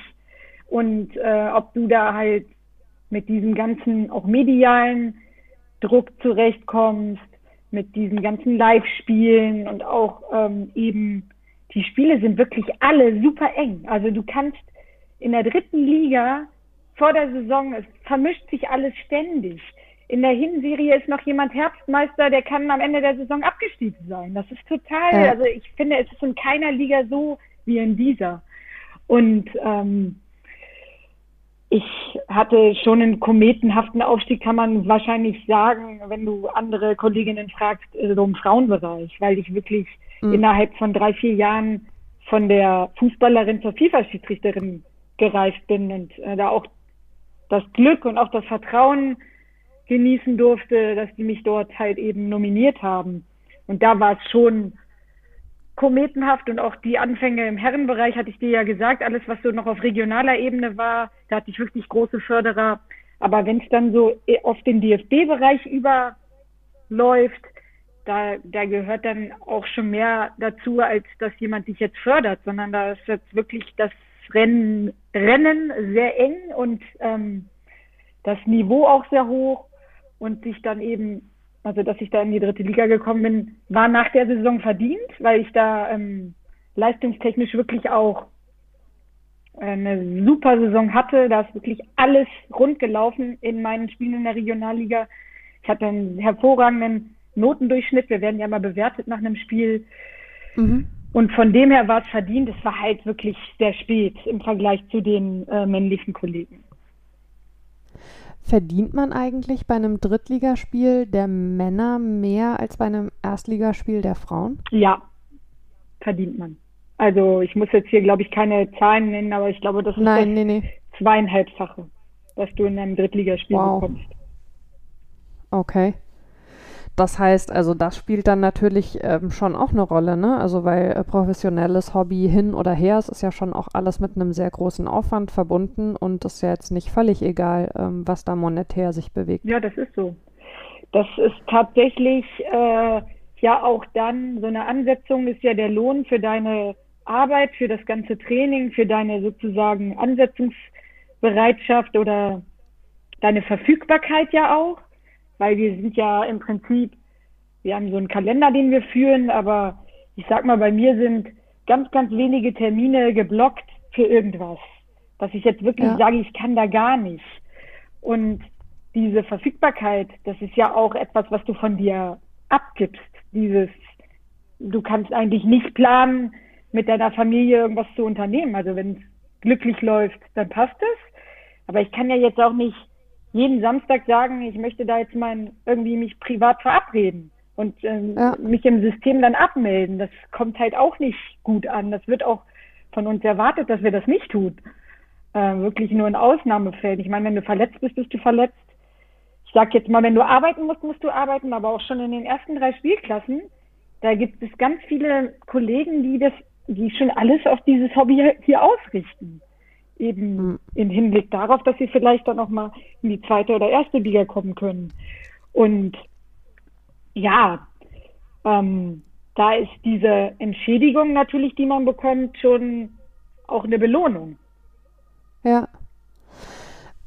Und äh, ob du da halt mit diesem ganzen auch medialen Druck zurechtkommst, mit diesen ganzen Live-Spielen und auch ähm, eben die Spiele sind wirklich alle super eng. Also du kannst in der dritten Liga vor der Saison, es vermischt sich alles ständig in der Hinserie ist noch jemand Herbstmeister, der kann am Ende der Saison abgestiegen sein. Das ist total, ja. also ich finde, es ist in keiner Liga so wie in dieser. Und ähm, ich hatte schon einen kometenhaften Aufstieg, kann man wahrscheinlich sagen, wenn du andere Kolleginnen fragst, äh, so im Frauenbereich, weil ich wirklich mhm. innerhalb von drei, vier Jahren von der Fußballerin zur FIFA-Schiedsrichterin gereift bin und äh, da auch das Glück und auch das Vertrauen genießen durfte, dass die mich dort halt eben nominiert haben. Und da war es schon kometenhaft und auch die Anfänge im Herrenbereich hatte ich dir ja gesagt, alles was so noch auf regionaler Ebene war, da hatte ich wirklich große Förderer. Aber wenn es dann so auf den DFB-Bereich überläuft, da, da gehört dann auch schon mehr dazu, als dass jemand dich jetzt fördert, sondern da ist jetzt wirklich das Rennen, Rennen sehr eng und ähm, das Niveau auch sehr hoch und sich dann eben, also dass ich da in die dritte Liga gekommen bin, war nach der Saison verdient, weil ich da ähm, leistungstechnisch wirklich auch eine super Saison hatte. Da ist wirklich alles rund gelaufen in meinen Spielen in der Regionalliga. Ich hatte einen hervorragenden Notendurchschnitt. Wir werden ja mal bewertet nach einem Spiel. Mhm. Und von dem her war es verdient. Es war halt wirklich sehr spät im Vergleich zu den äh, männlichen Kollegen. Verdient man eigentlich bei einem Drittligaspiel der Männer mehr als bei einem Erstligaspiel der Frauen? Ja, verdient man. Also ich muss jetzt hier, glaube ich, keine Zahlen nennen, aber ich glaube, das ist Nein, das nee, nee. zweieinhalbfache, was du in einem Drittligaspiel wow. bekommst. Okay. Das heißt, also das spielt dann natürlich ähm, schon auch eine Rolle, ne? Also weil äh, professionelles Hobby hin oder her, es ist ja schon auch alles mit einem sehr großen Aufwand verbunden und ist ja jetzt nicht völlig egal, ähm, was da monetär sich bewegt. Ja, das ist so. Das ist tatsächlich äh, ja auch dann so eine Ansetzung ist ja der Lohn für deine Arbeit, für das ganze Training, für deine sozusagen Ansetzungsbereitschaft oder deine Verfügbarkeit ja auch weil wir sind ja im Prinzip, wir haben so einen Kalender, den wir führen, aber ich sag mal, bei mir sind ganz, ganz wenige Termine geblockt für irgendwas. Dass ich jetzt wirklich ja. sage, ich kann da gar nicht. Und diese Verfügbarkeit, das ist ja auch etwas, was du von dir abgibst. Dieses, du kannst eigentlich nicht planen, mit deiner Familie irgendwas zu unternehmen. Also wenn es glücklich läuft, dann passt es. Aber ich kann ja jetzt auch nicht jeden Samstag sagen, ich möchte da jetzt mal irgendwie mich privat verabreden und ähm, ja. mich im System dann abmelden. Das kommt halt auch nicht gut an. Das wird auch von uns erwartet, dass wir das nicht tun. Äh, wirklich nur in Ausnahmefällen. Ich meine, wenn du verletzt bist, bist du verletzt. Ich sag jetzt mal, wenn du arbeiten musst, musst du arbeiten, aber auch schon in den ersten drei Spielklassen, da gibt es ganz viele Kollegen, die das, die schon alles auf dieses Hobby hier ausrichten eben mhm. im Hinblick darauf, dass sie vielleicht dann auch mal in die zweite oder erste Liga kommen können. Und ja, ähm, da ist diese Entschädigung natürlich, die man bekommt, schon auch eine Belohnung. Ja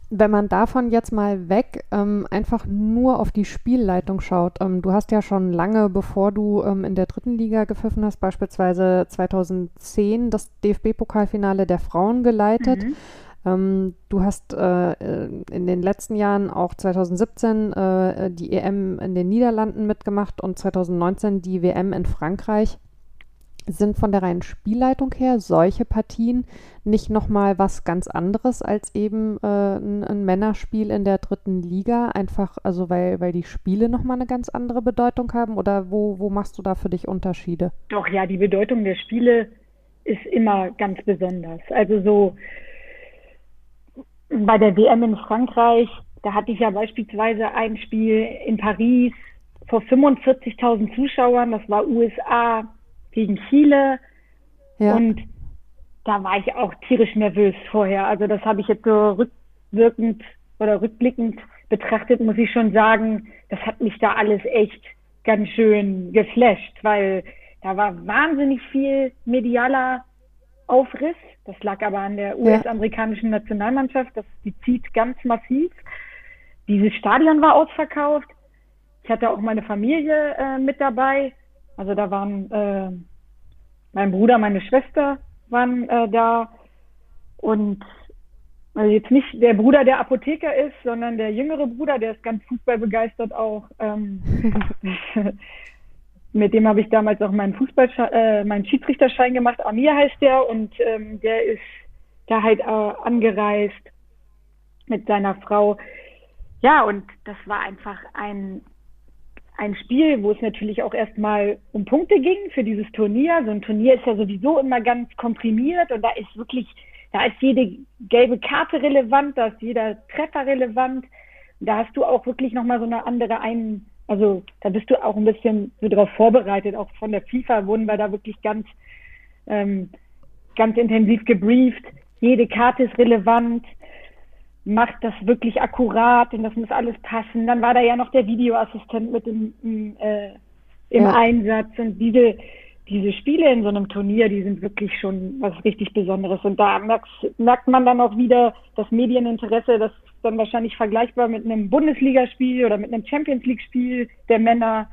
wenn man davon jetzt mal weg ähm, einfach nur auf die Spielleitung schaut, ähm, du hast ja schon lange, bevor du ähm, in der dritten Liga gepfiffen hast, beispielsweise 2010 das DFB-Pokalfinale der Frauen geleitet. Mhm. Ähm, du hast äh, in den letzten Jahren auch 2017 äh, die EM in den Niederlanden mitgemacht und 2019 die WM in Frankreich sind von der reinen Spielleitung her solche Partien nicht nochmal was ganz anderes als eben äh, ein, ein, Männerspiel in der dritten Liga? Einfach, also weil, weil die Spiele nochmal eine ganz andere Bedeutung haben? Oder wo, wo machst du da für dich Unterschiede? Doch, ja, die Bedeutung der Spiele ist immer ganz besonders. Also so bei der WM in Frankreich, da hatte ich ja beispielsweise ein Spiel in Paris vor 45.000 Zuschauern, das war USA gegen Chile. Ja. Und da war ich auch tierisch nervös vorher. Also das habe ich jetzt so rückwirkend oder rückblickend betrachtet, muss ich schon sagen, das hat mich da alles echt ganz schön geflasht, weil da war wahnsinnig viel medialer Aufriss. Das lag aber an der US-amerikanischen Nationalmannschaft. Das, die zieht ganz massiv. Dieses Stadion war ausverkauft. Ich hatte auch meine Familie äh, mit dabei. Also da waren äh, mein Bruder, meine Schwester waren äh, da und also jetzt nicht der Bruder, der Apotheker ist, sondern der jüngere Bruder, der ist ganz fußballbegeistert auch. Ähm, mit dem habe ich damals auch meinen Fußball, äh, meinen Schiedsrichterschein gemacht. Amir heißt der und ähm, der ist da halt äh, angereist mit seiner Frau. Ja, und das war einfach ein ein Spiel, wo es natürlich auch erstmal um Punkte ging für dieses Turnier. So ein Turnier ist ja sowieso immer ganz komprimiert und da ist wirklich, da ist jede gelbe Karte relevant, da ist jeder Treffer relevant. Da hast du auch wirklich nochmal so eine andere ein, also da bist du auch ein bisschen so darauf vorbereitet. Auch von der FIFA wurden wir da wirklich ganz, ähm, ganz intensiv gebrieft. Jede Karte ist relevant macht das wirklich akkurat und das muss alles passen. Dann war da ja noch der Videoassistent mit im, im, äh, im ja. Einsatz und diese, diese Spiele in so einem Turnier, die sind wirklich schon was richtig Besonderes. Und da merkt, merkt man dann auch wieder das Medieninteresse, das ist dann wahrscheinlich vergleichbar mit einem Bundesligaspiel oder mit einem Champions League-Spiel der Männer.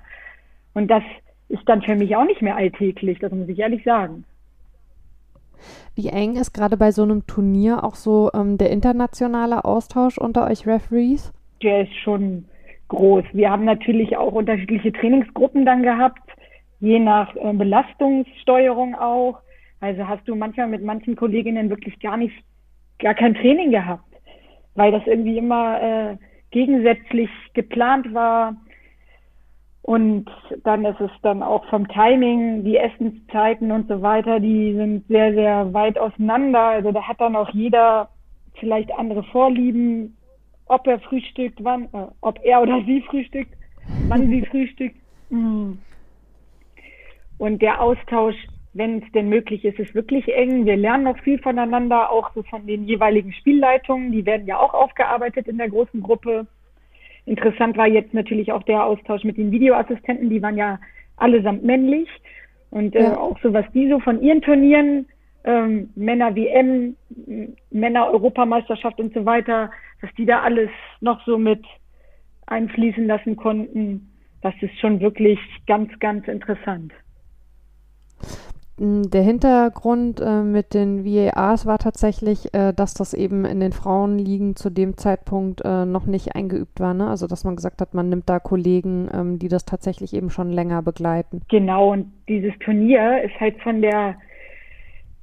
Und das ist dann für mich auch nicht mehr alltäglich, das muss ich ehrlich sagen. Wie eng ist gerade bei so einem Turnier auch so ähm, der internationale Austausch unter euch Referees? Der ist schon groß. Wir haben natürlich auch unterschiedliche Trainingsgruppen dann gehabt, je nach äh, Belastungssteuerung auch. Also hast du manchmal mit manchen Kolleginnen wirklich gar nicht, gar kein Training gehabt, weil das irgendwie immer äh, gegensätzlich geplant war. Und dann ist es dann auch vom Timing, die Essenszeiten und so weiter, die sind sehr, sehr weit auseinander. Also da hat dann auch jeder vielleicht andere Vorlieben, ob er frühstückt, wann, äh, ob er oder sie frühstückt, wann sie frühstückt. Mm. Und der Austausch, wenn es denn möglich ist, ist wirklich eng. Wir lernen noch viel voneinander, auch so von den jeweiligen Spielleitungen. Die werden ja auch aufgearbeitet in der großen Gruppe. Interessant war jetzt natürlich auch der Austausch mit den Videoassistenten, die waren ja allesamt männlich. Und äh, ja. auch so, was die so von ihren Turnieren, ähm, Männer WM, Männer Europameisterschaft und so weiter, was die da alles noch so mit einfließen lassen konnten, das ist schon wirklich ganz, ganz interessant. Der Hintergrund äh, mit den VARs war tatsächlich, äh, dass das eben in den Frauenligen zu dem Zeitpunkt äh, noch nicht eingeübt war. Ne? Also dass man gesagt hat, man nimmt da Kollegen, ähm, die das tatsächlich eben schon länger begleiten. Genau, und dieses Turnier ist halt von der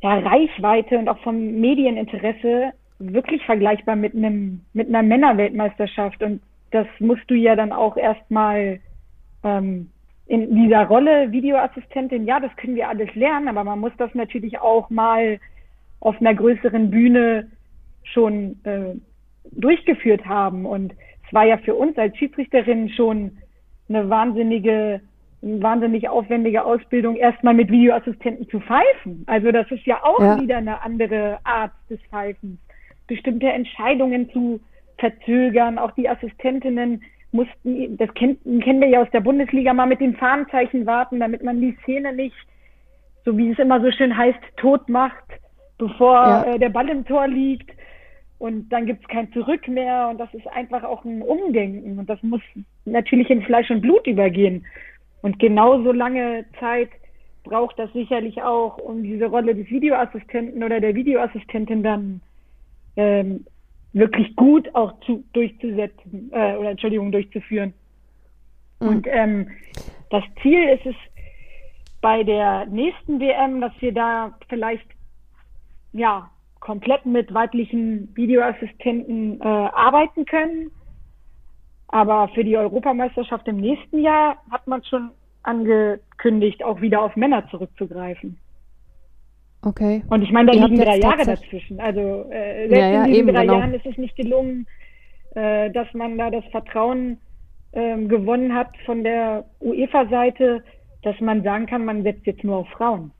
ja, Reichweite und auch vom Medieninteresse wirklich vergleichbar mit einem mit einer Männerweltmeisterschaft. Und das musst du ja dann auch erstmal ähm, in dieser Rolle Videoassistentin, ja, das können wir alles lernen, aber man muss das natürlich auch mal auf einer größeren Bühne schon äh, durchgeführt haben. Und es war ja für uns als Schiedsrichterin schon eine wahnsinnige, eine wahnsinnig aufwendige Ausbildung, erstmal mit Videoassistenten zu pfeifen. Also das ist ja auch ja. wieder eine andere Art des Pfeifens. Bestimmte Entscheidungen zu verzögern, auch die Assistentinnen mussten, das kennt, kennen wir ja aus der Bundesliga, mal mit dem Fahnenzeichen warten, damit man die Szene nicht, so wie es immer so schön heißt, tot macht, bevor ja. äh, der Ball im Tor liegt. Und dann gibt's kein Zurück mehr. Und das ist einfach auch ein Umdenken. Und das muss natürlich in Fleisch und Blut übergehen. Und genauso lange Zeit braucht das sicherlich auch, um diese Rolle des Videoassistenten oder der Videoassistentin dann ähm, wirklich gut auch zu, durchzusetzen äh, oder Entschuldigung durchzuführen. Mhm. Und ähm, das Ziel ist es bei der nächsten WM, dass wir da vielleicht ja komplett mit weiblichen Videoassistenten äh, arbeiten können. Aber für die Europameisterschaft im nächsten Jahr hat man schon angekündigt, auch wieder auf Männer zurückzugreifen. Okay. Und ich meine, da Ihr liegen drei Jahre dazwischen. Also äh, selbst ja, ja, in diesen eben, drei genau. Jahren ist es nicht gelungen, äh, dass man da das Vertrauen ähm, gewonnen hat von der UEFA-Seite, dass man sagen kann, man setzt jetzt nur auf Frauen.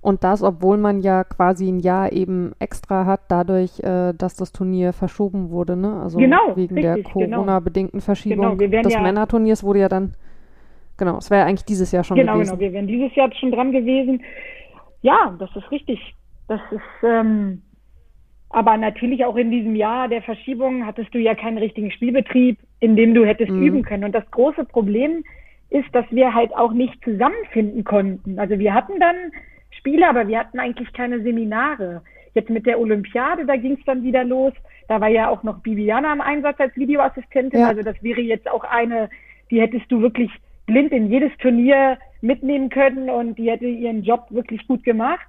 Und das, obwohl man ja quasi ein Jahr eben extra hat, dadurch, äh, dass das Turnier verschoben wurde, ne? Also genau, wegen richtig, der genau. Corona-bedingten Verschiebung genau, des ja, Männerturniers wurde ja dann, genau, es wäre ja eigentlich dieses Jahr schon genau, gewesen. Genau, genau, wir wären dieses Jahr schon dran gewesen. Ja, das ist richtig. Das ist, ähm, aber natürlich auch in diesem Jahr der Verschiebung hattest du ja keinen richtigen Spielbetrieb, in dem du hättest mhm. üben können. Und das große Problem ist, dass wir halt auch nicht zusammenfinden konnten. Also wir hatten dann Spiele, aber wir hatten eigentlich keine Seminare. Jetzt mit der Olympiade, da ging es dann wieder los. Da war ja auch noch Bibiana im Einsatz als Videoassistentin. Ja. Also das wäre jetzt auch eine, die hättest du wirklich blind in jedes Turnier mitnehmen können und die hätte ihren Job wirklich gut gemacht.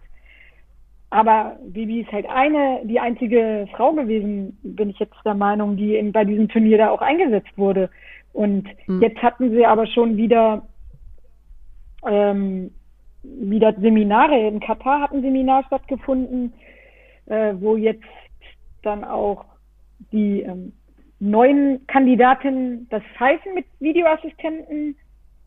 Aber Bibi ist halt eine, die einzige Frau gewesen, bin ich jetzt der Meinung, die in, bei diesem Turnier da auch eingesetzt wurde. Und mhm. jetzt hatten sie aber schon wieder, ähm, wieder Seminare. In Katar hat ein Seminar stattgefunden, äh, wo jetzt dann auch die ähm, neuen Kandidatinnen das Pfeifen mit Videoassistenten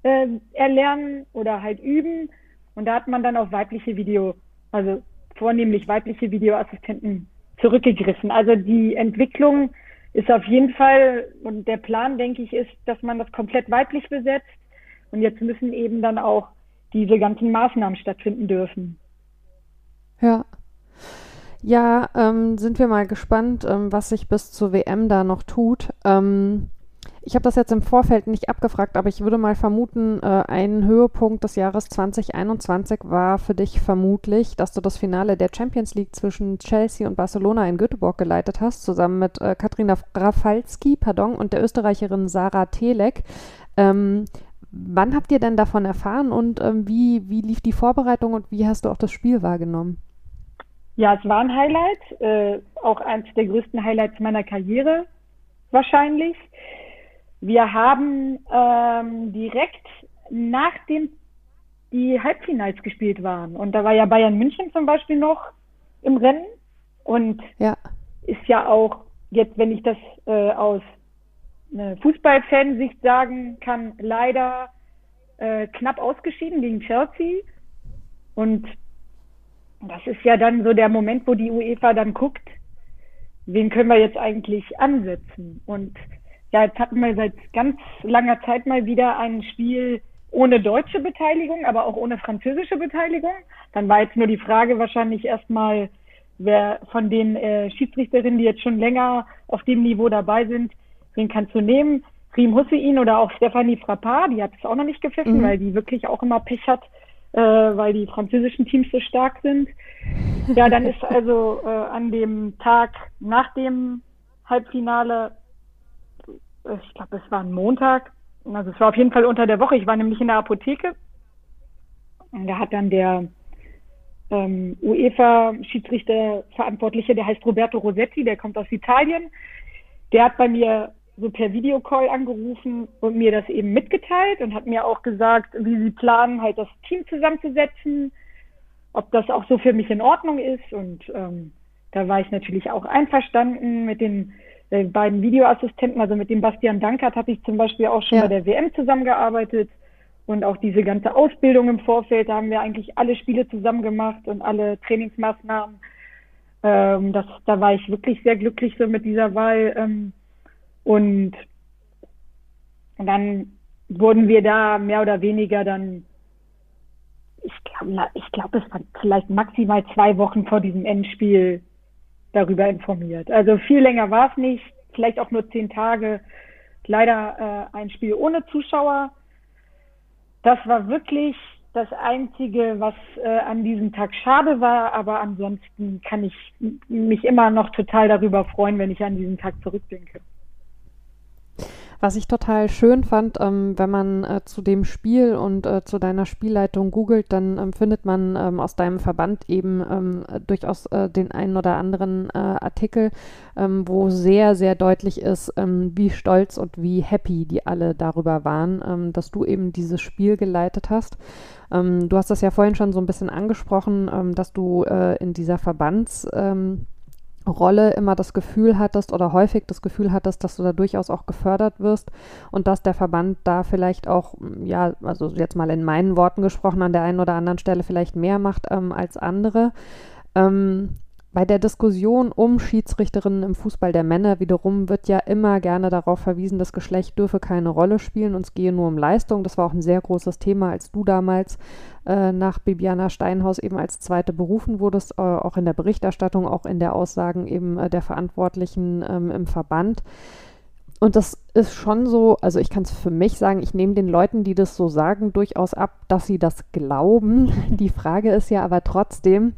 äh, erlernen oder halt üben. Und da hat man dann auf weibliche Video, also vornehmlich weibliche Videoassistenten zurückgegriffen. Also die Entwicklung ist auf jeden Fall, und der Plan, denke ich, ist, dass man das komplett weiblich besetzt. Und jetzt müssen eben dann auch diese ganzen Maßnahmen stattfinden dürfen. Ja. Ja, ähm, sind wir mal gespannt, ähm, was sich bis zur WM da noch tut. Ähm, ich habe das jetzt im Vorfeld nicht abgefragt, aber ich würde mal vermuten, äh, ein Höhepunkt des Jahres 2021 war für dich vermutlich, dass du das Finale der Champions League zwischen Chelsea und Barcelona in Göteborg geleitet hast, zusammen mit äh, Katrina Rafalski pardon, und der Österreicherin Sarah Telek. Ähm, wann habt ihr denn davon erfahren und ähm, wie, wie lief die Vorbereitung und wie hast du auch das Spiel wahrgenommen? Ja, es war ein Highlight, äh, auch eines der größten Highlights meiner Karriere wahrscheinlich. Wir haben ähm, direkt nachdem die Halbfinals gespielt waren. Und da war ja Bayern München zum Beispiel noch im Rennen. Und ja. ist ja auch jetzt, wenn ich das äh, aus äh, Fußballfansicht sagen kann, leider äh, knapp ausgeschieden gegen Chelsea. Und das ist ja dann so der Moment, wo die UEFA dann guckt, wen können wir jetzt eigentlich ansetzen? Und ja, jetzt hatten wir seit ganz langer Zeit mal wieder ein Spiel ohne deutsche Beteiligung, aber auch ohne französische Beteiligung. Dann war jetzt nur die Frage wahrscheinlich erstmal, wer von den äh, Schiedsrichterinnen, die jetzt schon länger auf dem Niveau dabei sind, wen kannst du nehmen? Riem Hussein oder auch Stephanie Frappard, die hat es auch noch nicht gepfiffen, mhm. weil die wirklich auch immer Pech hat, äh, weil die französischen Teams so stark sind. Ja, dann ist also äh, an dem Tag nach dem Halbfinale ich glaube, es war ein Montag. Also es war auf jeden Fall unter der Woche. Ich war nämlich in der Apotheke. Und da hat dann der ähm, UEFA-Schiedsrichter-Verantwortliche, der heißt Roberto Rossetti, der kommt aus Italien. Der hat bei mir so per Videocall angerufen und mir das eben mitgeteilt und hat mir auch gesagt, wie sie planen, halt das Team zusammenzusetzen, ob das auch so für mich in Ordnung ist. Und ähm, da war ich natürlich auch einverstanden mit den äh, beiden Videoassistenten, also mit dem Bastian Dankert habe ich zum Beispiel auch schon ja. bei der WM zusammengearbeitet und auch diese ganze Ausbildung im Vorfeld, da haben wir eigentlich alle Spiele zusammen gemacht und alle Trainingsmaßnahmen. Ähm, das, da war ich wirklich sehr glücklich so mit dieser Wahl. Ähm, und, und dann wurden wir da mehr oder weniger dann, ich glaube, ich glaube, es war vielleicht maximal zwei Wochen vor diesem Endspiel darüber informiert. Also viel länger war es nicht, vielleicht auch nur zehn Tage. Leider äh, ein Spiel ohne Zuschauer. Das war wirklich das Einzige, was äh, an diesem Tag schade war, aber ansonsten kann ich mich immer noch total darüber freuen, wenn ich an diesen Tag zurückdenke. Was ich total schön fand, ähm, wenn man äh, zu dem Spiel und äh, zu deiner Spielleitung googelt, dann ähm, findet man ähm, aus deinem Verband eben ähm, durchaus äh, den einen oder anderen äh, Artikel, ähm, wo sehr, sehr deutlich ist, ähm, wie stolz und wie happy die alle darüber waren, dass du eben dieses Spiel geleitet hast. du hast das ja vorhin schon so ein bisschen angesprochen, dass du äh, in dieser Verbands- Rolle immer das Gefühl hattest oder häufig das Gefühl hattest, dass du da durchaus auch gefördert wirst und dass der Verband da vielleicht auch, ja, also jetzt mal in meinen Worten gesprochen, an der einen oder anderen Stelle vielleicht mehr macht ähm, als andere. Ähm, bei der Diskussion um Schiedsrichterinnen im Fußball der Männer wiederum wird ja immer gerne darauf verwiesen, das Geschlecht dürfe keine Rolle spielen und es gehe nur um Leistung. Das war auch ein sehr großes Thema, als du damals äh, nach Bibiana Steinhaus eben als Zweite berufen wurdest, äh, auch in der Berichterstattung, auch in der Aussagen eben äh, der Verantwortlichen ähm, im Verband. Und das ist schon so, also ich kann es für mich sagen, ich nehme den Leuten, die das so sagen, durchaus ab, dass sie das glauben. Die Frage ist ja aber trotzdem,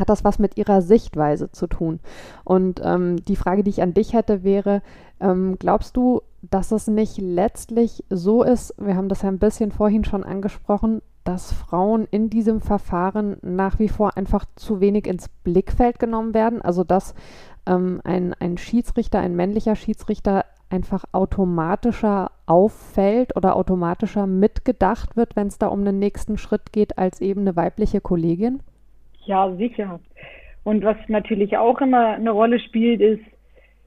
hat das was mit ihrer Sichtweise zu tun? Und ähm, die Frage, die ich an dich hätte, wäre, ähm, glaubst du, dass es nicht letztlich so ist, wir haben das ja ein bisschen vorhin schon angesprochen, dass Frauen in diesem Verfahren nach wie vor einfach zu wenig ins Blickfeld genommen werden? Also dass ähm, ein, ein Schiedsrichter, ein männlicher Schiedsrichter einfach automatischer auffällt oder automatischer mitgedacht wird, wenn es da um den nächsten Schritt geht, als eben eine weibliche Kollegin? Ja, sicher. Und was natürlich auch immer eine Rolle spielt, ist,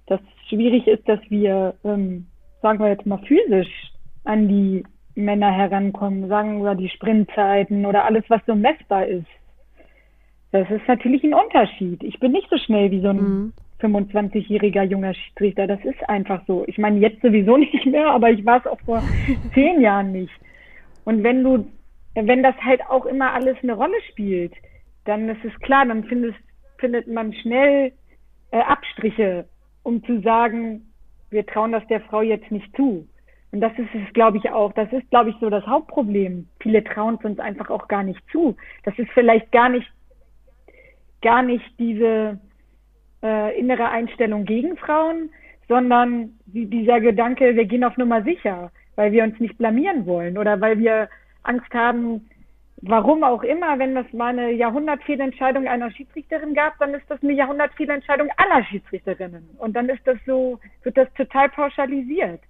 dass es schwierig ist, dass wir, ähm, sagen wir jetzt mal, physisch an die Männer herankommen, sagen wir die Sprintzeiten oder alles, was so messbar ist. Das ist natürlich ein Unterschied. Ich bin nicht so schnell wie so ein mhm. 25-jähriger junger Schiedsrichter. Das ist einfach so. Ich meine, jetzt sowieso nicht mehr, aber ich war es auch vor zehn Jahren nicht. Und wenn du, wenn das halt auch immer alles eine Rolle spielt, dann ist es klar, dann findest, findet man schnell äh, Abstriche, um zu sagen, wir trauen das der Frau jetzt nicht zu. Und das ist es, glaube ich, auch. Das ist, glaube ich, so das Hauptproblem. Viele trauen es uns einfach auch gar nicht zu. Das ist vielleicht gar nicht, gar nicht diese äh, innere Einstellung gegen Frauen, sondern die, dieser Gedanke, wir gehen auf Nummer sicher, weil wir uns nicht blamieren wollen oder weil wir Angst haben, warum auch immer, wenn das mal eine Jahrhundertfehlentscheidung einer Schiedsrichterin gab, dann ist das eine Jahrhundertfehlentscheidung aller Schiedsrichterinnen. Und dann ist das so, wird das total pauschalisiert.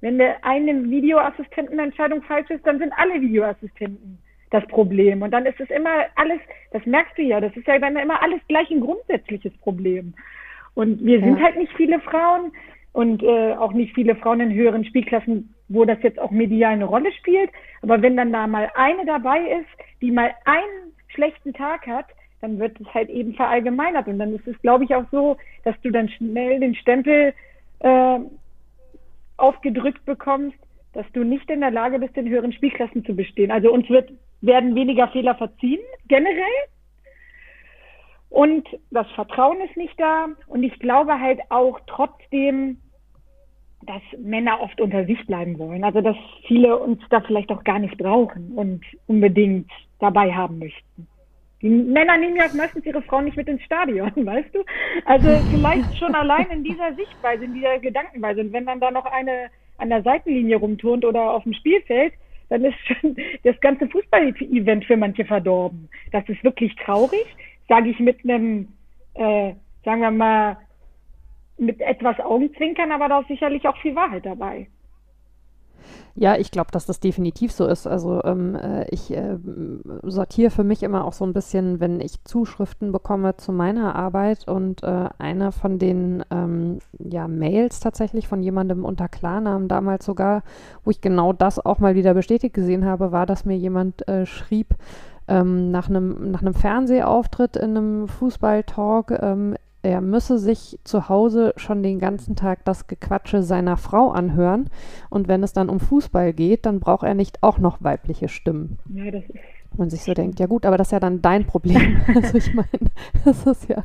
Wenn der eine Videoassistentenentscheidung falsch ist, dann sind alle Videoassistenten das Problem. Und dann ist es immer alles, das merkst du ja, das ist ja dann immer alles gleich ein grundsätzliches Problem. Und wir sind ja. halt nicht viele Frauen und äh, auch nicht viele Frauen in höheren Spielklassen, wo das jetzt auch medial eine Rolle spielt. Aber wenn dann da mal eine dabei ist, die mal einen schlechten Tag hat, dann wird es halt eben verallgemeinert. Und dann ist es, glaube ich, auch so, dass du dann schnell den Stempel äh, aufgedrückt bekommst, dass du nicht in der Lage bist, in höheren Spielklassen zu bestehen. Also uns wird, werden weniger Fehler verziehen, generell. Und das Vertrauen ist nicht da. Und ich glaube halt auch trotzdem, dass Männer oft unter sich bleiben wollen. Also dass viele uns da vielleicht auch gar nicht brauchen und unbedingt dabei haben möchten. Die Männer nehmen ja meistens ihre Frauen nicht mit ins Stadion, weißt du? Also vielleicht schon allein in dieser Sichtweise, in dieser Gedankenweise. Und wenn dann da noch eine an der Seitenlinie rumturnt oder auf dem Spielfeld, dann ist schon das ganze Fußball-Event für manche verdorben. Das ist wirklich traurig, sage ich mit einem, äh, sagen wir mal, mit etwas Augenzwinkern, aber da ist sicherlich auch viel Wahrheit dabei. Ja, ich glaube, dass das definitiv so ist. Also ähm, äh, ich äh, sortiere für mich immer auch so ein bisschen, wenn ich Zuschriften bekomme zu meiner Arbeit und äh, einer von den ähm, ja, Mails tatsächlich von jemandem unter Klarnamen damals sogar, wo ich genau das auch mal wieder bestätigt gesehen habe, war, dass mir jemand äh, schrieb, ähm, nach einem nach Fernsehauftritt in einem Fußballtalk ähm, er müsse sich zu Hause schon den ganzen Tag das Gequatsche seiner Frau anhören. Und wenn es dann um Fußball geht, dann braucht er nicht auch noch weibliche Stimmen. Ja, das ist. Man sich so denkt, ja gut, aber das ist ja dann dein Problem. also ich meine, das ist ja.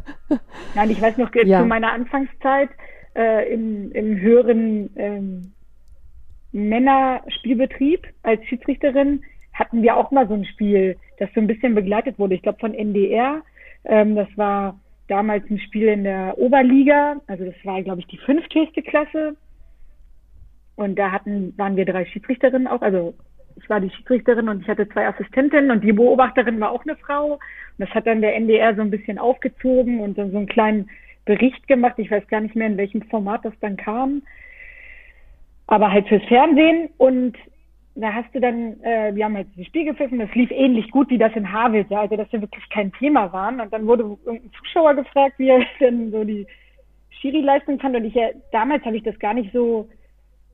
Nein, ich weiß noch, ja. zu meiner Anfangszeit äh, im, im höheren ähm, Männerspielbetrieb als Schiedsrichterin hatten wir auch mal so ein Spiel, das so ein bisschen begleitet wurde. Ich glaube von NDR. Ähm, das war damals ein Spiel in der Oberliga, also das war, glaube ich, die fünfthöchste Klasse. Und da hatten, waren wir drei Schiedsrichterinnen auch, also ich war die Schiedsrichterin und ich hatte zwei Assistentinnen und die Beobachterin war auch eine Frau. Und das hat dann der NDR so ein bisschen aufgezogen und dann so einen kleinen Bericht gemacht. Ich weiß gar nicht mehr, in welchem Format das dann kam. Aber halt fürs Fernsehen und da hast du dann, äh, wir haben halt das Spiel gepfiffen, das lief ähnlich gut wie das in Havels, ja, also dass wir wirklich kein Thema waren. Und dann wurde irgendein Zuschauer gefragt, wie er denn so die Schiri-Leistung fand. Und ich, ja, damals habe ich das gar nicht so,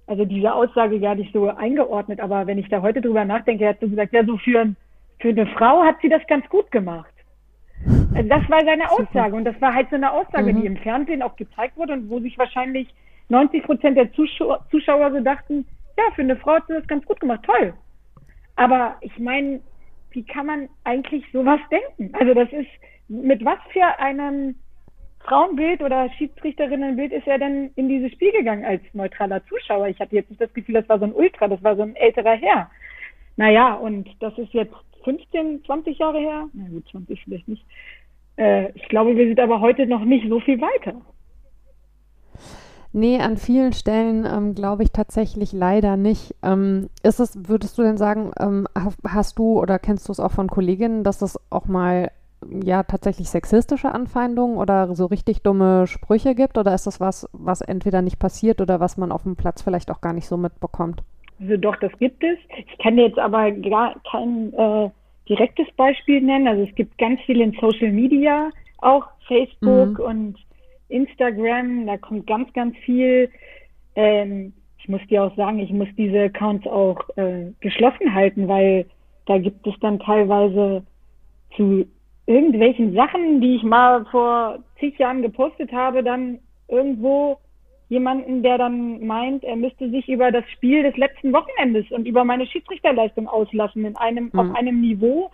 also diese Aussage gar nicht so eingeordnet. Aber wenn ich da heute drüber nachdenke, er hat so gesagt, ja, so für, für eine Frau hat sie das ganz gut gemacht. Also das war seine Aussage. Und das war halt so eine Aussage, mhm. die im Fernsehen auch gezeigt wurde und wo sich wahrscheinlich 90 Prozent der Zuschauer, Zuschauer so dachten, ja, für eine Frau hat sie das ganz gut gemacht, toll. Aber ich meine, wie kann man eigentlich sowas denken? Also das ist, mit was für einem Frauenbild oder Schiedsrichterinnenbild ist er denn in dieses Spiel gegangen als neutraler Zuschauer? Ich hatte jetzt nicht das Gefühl, das war so ein Ultra, das war so ein älterer Herr. Naja, und das ist jetzt 15, 20 Jahre her. Na gut, 20 vielleicht nicht. Äh, ich glaube, wir sind aber heute noch nicht so viel weiter. Nee, an vielen Stellen ähm, glaube ich tatsächlich leider nicht. Ähm, ist es, würdest du denn sagen, ähm, hast du oder kennst du es auch von Kolleginnen, dass es auch mal ja tatsächlich sexistische Anfeindungen oder so richtig dumme Sprüche gibt? Oder ist das was, was entweder nicht passiert oder was man auf dem Platz vielleicht auch gar nicht so mitbekommt? Also doch, das gibt es. Ich kann jetzt aber gar kein äh, direktes Beispiel nennen. Also es gibt ganz viel in Social Media, auch Facebook mhm. und Instagram, da kommt ganz, ganz viel. Ähm, ich muss dir auch sagen, ich muss diese Accounts auch äh, geschlossen halten, weil da gibt es dann teilweise zu irgendwelchen Sachen, die ich mal vor zig Jahren gepostet habe, dann irgendwo jemanden, der dann meint, er müsste sich über das Spiel des letzten Wochenendes und über meine Schiedsrichterleistung auslassen in einem, mhm. auf einem Niveau.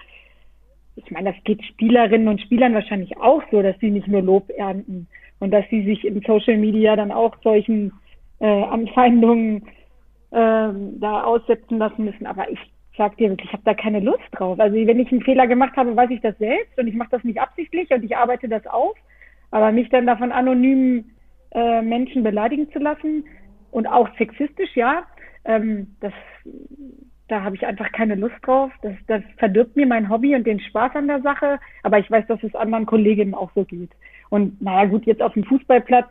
Ich meine, das geht Spielerinnen und Spielern wahrscheinlich auch so, dass sie nicht nur Lob ernten und dass sie sich in Social Media dann auch solchen äh, Anfeindungen äh, da aussetzen lassen müssen. Aber ich sag dir wirklich, ich habe da keine Lust drauf. Also wenn ich einen Fehler gemacht habe, weiß ich das selbst und ich mache das nicht absichtlich und ich arbeite das auf. Aber mich dann davon anonymen äh, Menschen beleidigen zu lassen und auch sexistisch, ja, ähm, das, da habe ich einfach keine Lust drauf. Das, das verdirbt mir mein Hobby und den Spaß an der Sache. Aber ich weiß, dass es anderen Kolleginnen auch so geht. Und naja, gut, jetzt auf dem Fußballplatz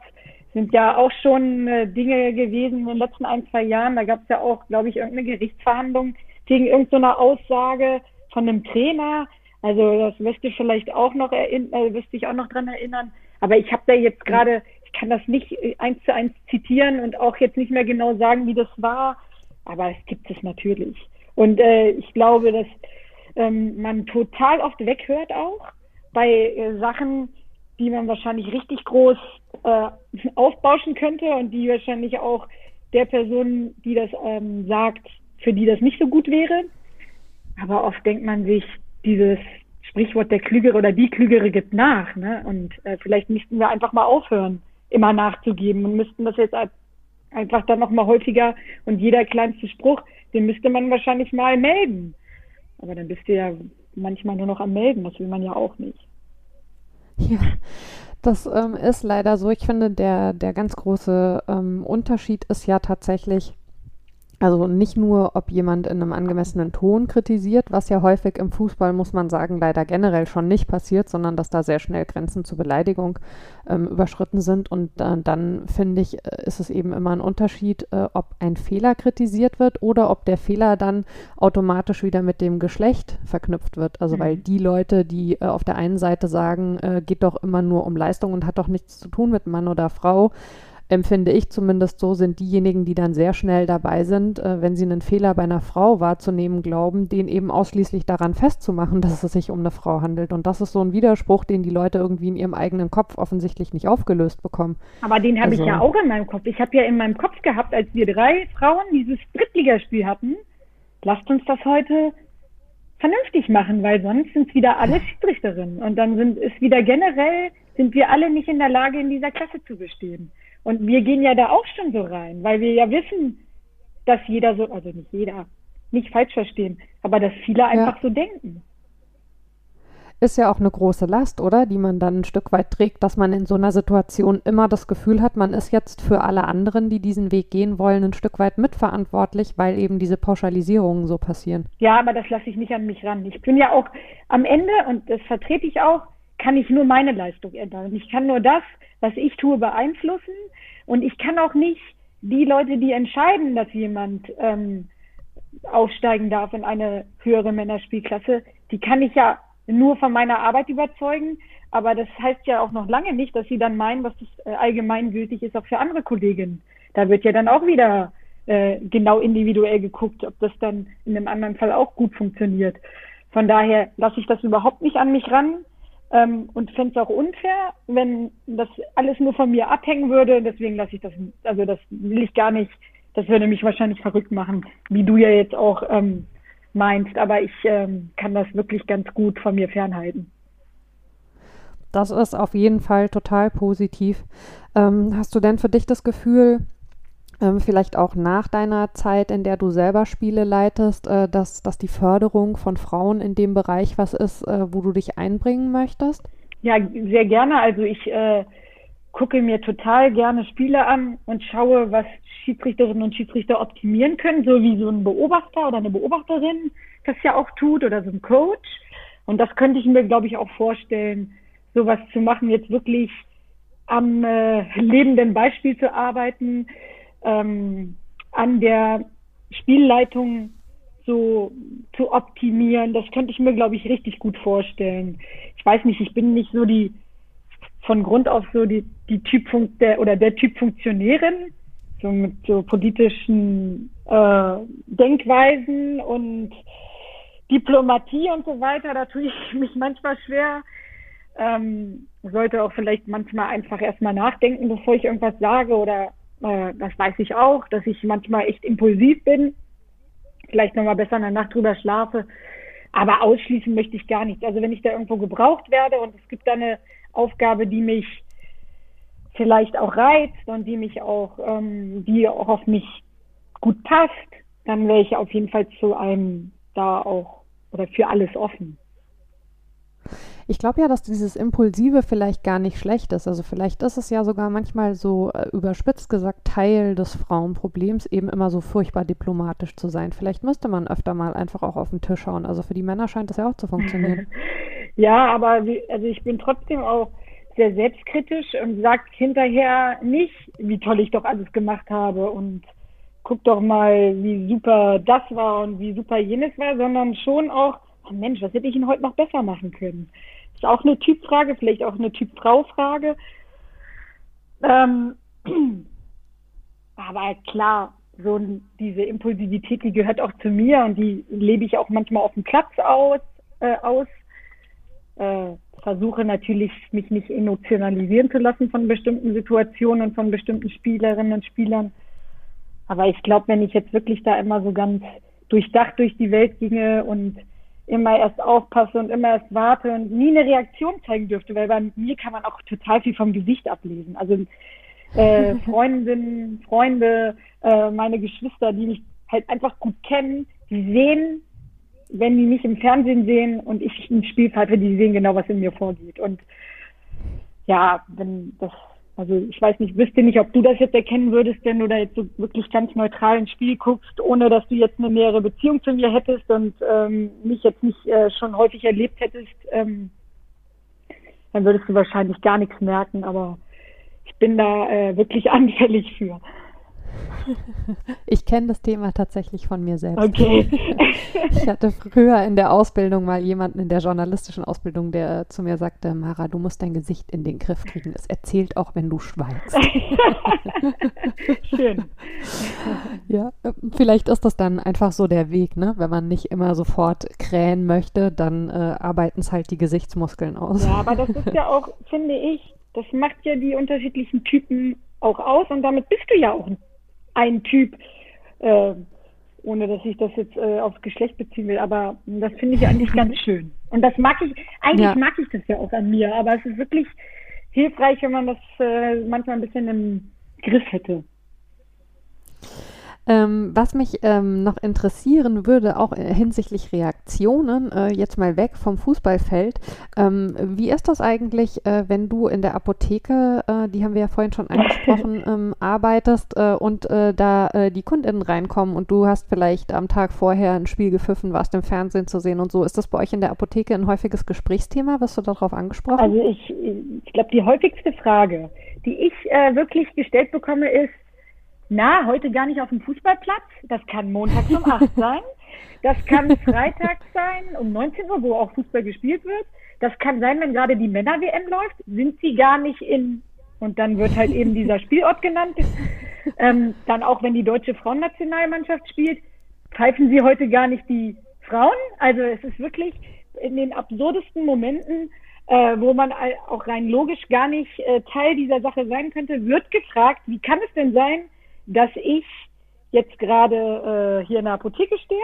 sind ja auch schon äh, Dinge gewesen in den letzten ein, zwei Jahren. Da gab es ja auch, glaube ich, irgendeine Gerichtsverhandlung gegen irgendeine so Aussage von einem Trainer. Also das wirst du vielleicht auch noch erinnern, äh, wirst dich auch noch dran erinnern. Aber ich habe da jetzt gerade, ich kann das nicht äh, eins zu eins zitieren und auch jetzt nicht mehr genau sagen, wie das war. Aber es gibt es natürlich. Und äh, ich glaube, dass ähm, man total oft weghört auch bei äh, Sachen, die man wahrscheinlich richtig groß äh, aufbauschen könnte und die wahrscheinlich auch der Person, die das ähm, sagt, für die das nicht so gut wäre. Aber oft denkt man sich, dieses Sprichwort der Klügere oder die Klügere gibt nach. Ne? Und äh, vielleicht müssten wir einfach mal aufhören, immer nachzugeben und müssten das jetzt einfach dann noch mal häufiger und jeder kleinste Spruch, den müsste man wahrscheinlich mal melden. Aber dann bist du ja manchmal nur noch am Melden, das will man ja auch nicht. Ja, das ähm, ist leider so. Ich finde, der, der ganz große ähm, Unterschied ist ja tatsächlich, also nicht nur, ob jemand in einem angemessenen Ton kritisiert, was ja häufig im Fußball, muss man sagen, leider generell schon nicht passiert, sondern dass da sehr schnell Grenzen zur Beleidigung ähm, überschritten sind. Und äh, dann finde ich, äh, ist es eben immer ein Unterschied, äh, ob ein Fehler kritisiert wird oder ob der Fehler dann automatisch wieder mit dem Geschlecht verknüpft wird. Also mhm. weil die Leute, die äh, auf der einen Seite sagen, äh, geht doch immer nur um Leistung und hat doch nichts zu tun mit Mann oder Frau, empfinde ich zumindest so, sind diejenigen, die dann sehr schnell dabei sind, äh, wenn sie einen Fehler bei einer Frau wahrzunehmen glauben, den eben ausschließlich daran festzumachen, dass es sich um eine Frau handelt. Und das ist so ein Widerspruch, den die Leute irgendwie in ihrem eigenen Kopf offensichtlich nicht aufgelöst bekommen. Aber den habe also, ich ja auch in meinem Kopf. Ich habe ja in meinem Kopf gehabt, als wir drei Frauen dieses Drittligaspiel hatten, lasst uns das heute vernünftig machen, weil sonst sind es wieder alle Schiedsrichterinnen. Und dann sind es wieder generell, sind wir alle nicht in der Lage, in dieser Klasse zu bestehen. Und wir gehen ja da auch schon so rein, weil wir ja wissen, dass jeder so, also nicht jeder, nicht falsch verstehen, aber dass viele einfach ja. so denken. Ist ja auch eine große Last, oder? Die man dann ein Stück weit trägt, dass man in so einer Situation immer das Gefühl hat, man ist jetzt für alle anderen, die diesen Weg gehen wollen, ein Stück weit mitverantwortlich, weil eben diese Pauschalisierungen so passieren. Ja, aber das lasse ich nicht an mich ran. Ich bin ja auch am Ende, und das vertrete ich auch, kann ich nur meine Leistung ändern. Ich kann nur das, was ich tue, beeinflussen. Und ich kann auch nicht die Leute, die entscheiden, dass jemand ähm, aufsteigen darf in eine höhere Männerspielklasse, die kann ich ja nur von meiner Arbeit überzeugen. Aber das heißt ja auch noch lange nicht, dass sie dann meinen, was das äh, allgemeingültig ist auch für andere Kolleginnen. Da wird ja dann auch wieder äh, genau individuell geguckt, ob das dann in einem anderen Fall auch gut funktioniert. Von daher lasse ich das überhaupt nicht an mich ran. Ähm, und fände es auch unfair, wenn das alles nur von mir abhängen würde. Deswegen lasse ich das, also das will ich gar nicht. Das würde mich wahrscheinlich verrückt machen, wie du ja jetzt auch ähm, meinst. Aber ich ähm, kann das wirklich ganz gut von mir fernhalten. Das ist auf jeden Fall total positiv. Ähm, hast du denn für dich das Gefühl, ähm, vielleicht auch nach deiner Zeit, in der du selber Spiele leitest, äh, dass, dass die Förderung von Frauen in dem Bereich was ist, äh, wo du dich einbringen möchtest? Ja, sehr gerne. Also ich äh, gucke mir total gerne Spiele an und schaue, was Schiedsrichterinnen und Schiedsrichter optimieren können, so wie so ein Beobachter oder eine Beobachterin das ja auch tut oder so ein Coach. Und das könnte ich mir, glaube ich, auch vorstellen, sowas zu machen, jetzt wirklich am äh, lebenden Beispiel zu arbeiten, ähm, an der Spielleitung so zu optimieren. Das könnte ich mir, glaube ich, richtig gut vorstellen. Ich weiß nicht, ich bin nicht so die von Grund auf so die, die Typ der oder der Typ Funktionärin, so mit so politischen äh, Denkweisen und Diplomatie und so weiter. Da tue ich mich manchmal schwer. Ähm, sollte auch vielleicht manchmal einfach erstmal nachdenken, bevor ich irgendwas sage oder äh, das weiß ich auch, dass ich manchmal echt impulsiv bin. Vielleicht nochmal besser in der Nacht drüber schlafe. Aber ausschließen möchte ich gar nicht. Also wenn ich da irgendwo gebraucht werde und es gibt da eine Aufgabe, die mich vielleicht auch reizt und die mich auch, ähm, die auch auf mich gut passt, dann wäre ich auf jeden Fall zu einem da auch oder für alles offen. Ich glaube ja, dass dieses Impulsive vielleicht gar nicht schlecht ist. Also vielleicht ist es ja sogar manchmal so äh, überspitzt gesagt Teil des Frauenproblems, eben immer so furchtbar diplomatisch zu sein. Vielleicht müsste man öfter mal einfach auch auf den Tisch schauen. Also für die Männer scheint das ja auch zu funktionieren. ja, aber wie, also ich bin trotzdem auch sehr selbstkritisch und sage hinterher nicht, wie toll ich doch alles gemacht habe und guck doch mal, wie super das war und wie super jenes war, sondern schon auch, Mensch, was hätte ich denn heute noch besser machen können? Ist auch eine Typfrage, vielleicht auch eine Typ-Frau-Frage. Ähm, aber klar, so diese Impulsivität, die gehört auch zu mir und die lebe ich auch manchmal auf dem Platz aus. Äh, aus. Äh, versuche natürlich, mich nicht emotionalisieren zu lassen von bestimmten Situationen von bestimmten Spielerinnen und Spielern. Aber ich glaube, wenn ich jetzt wirklich da immer so ganz durchdacht durch die Welt ginge und immer erst aufpasse und immer erst warte und nie eine Reaktion zeigen dürfte, weil bei mir kann man auch total viel vom Gesicht ablesen. Also äh, Freundinnen, Freunde, äh, meine Geschwister, die mich halt einfach gut kennen, die sehen, wenn die mich im Fernsehen sehen und ich ein Spiel pfeife, die sehen genau, was in mir vorgeht. Und ja, wenn das also ich weiß nicht, wüsste nicht, ob du das jetzt erkennen würdest, wenn du da jetzt so wirklich ganz neutral ins Spiel guckst, ohne dass du jetzt eine nähere Beziehung zu mir hättest und ähm, mich jetzt nicht äh, schon häufig erlebt hättest, ähm, dann würdest du wahrscheinlich gar nichts merken, aber ich bin da äh, wirklich anfällig für. Ich kenne das Thema tatsächlich von mir selbst. Okay. Ich hatte früher in der Ausbildung mal jemanden in der journalistischen Ausbildung, der zu mir sagte, Mara, du musst dein Gesicht in den Griff kriegen. Es erzählt auch, wenn du schweigst. Schön. Ja, vielleicht ist das dann einfach so der Weg, ne? Wenn man nicht immer sofort krähen möchte, dann äh, arbeiten es halt die Gesichtsmuskeln aus. Ja, aber das ist ja auch, finde ich, das macht ja die unterschiedlichen Typen auch aus und damit bist du ja auch ein ein Typ, äh, ohne dass ich das jetzt äh, aufs Geschlecht beziehen will, aber das finde ich eigentlich ganz schön. Und das mag ich, eigentlich ja. mag ich das ja auch an mir, aber es ist wirklich hilfreich, wenn man das äh, manchmal ein bisschen im Griff hätte. Ähm, was mich ähm, noch interessieren würde, auch äh, hinsichtlich Reaktionen, äh, jetzt mal weg vom Fußballfeld. Ähm, wie ist das eigentlich, äh, wenn du in der Apotheke, äh, die haben wir ja vorhin schon angesprochen, ähm, arbeitest äh, und äh, da die KundInnen reinkommen und du hast vielleicht am Tag vorher ein Spiel gepfiffen, warst im Fernsehen zu sehen und so. Ist das bei euch in der Apotheke ein häufiges Gesprächsthema? Wirst du darauf angesprochen? Also ich, ich glaube, die häufigste Frage, die ich wirklich gestellt bekomme, ist, na, heute gar nicht auf dem Fußballplatz. Das kann montags um 8 sein. Das kann Freitag sein, um 19 Uhr, wo auch Fußball gespielt wird. Das kann sein, wenn gerade die Männer-WM läuft, sind sie gar nicht in, und dann wird halt eben dieser Spielort genannt. Ähm, dann auch, wenn die deutsche Frauennationalmannschaft spielt, pfeifen sie heute gar nicht die Frauen. Also es ist wirklich in den absurdesten Momenten, äh, wo man auch rein logisch gar nicht äh, Teil dieser Sache sein könnte, wird gefragt, wie kann es denn sein, dass ich jetzt gerade äh, hier in der Apotheke stehe.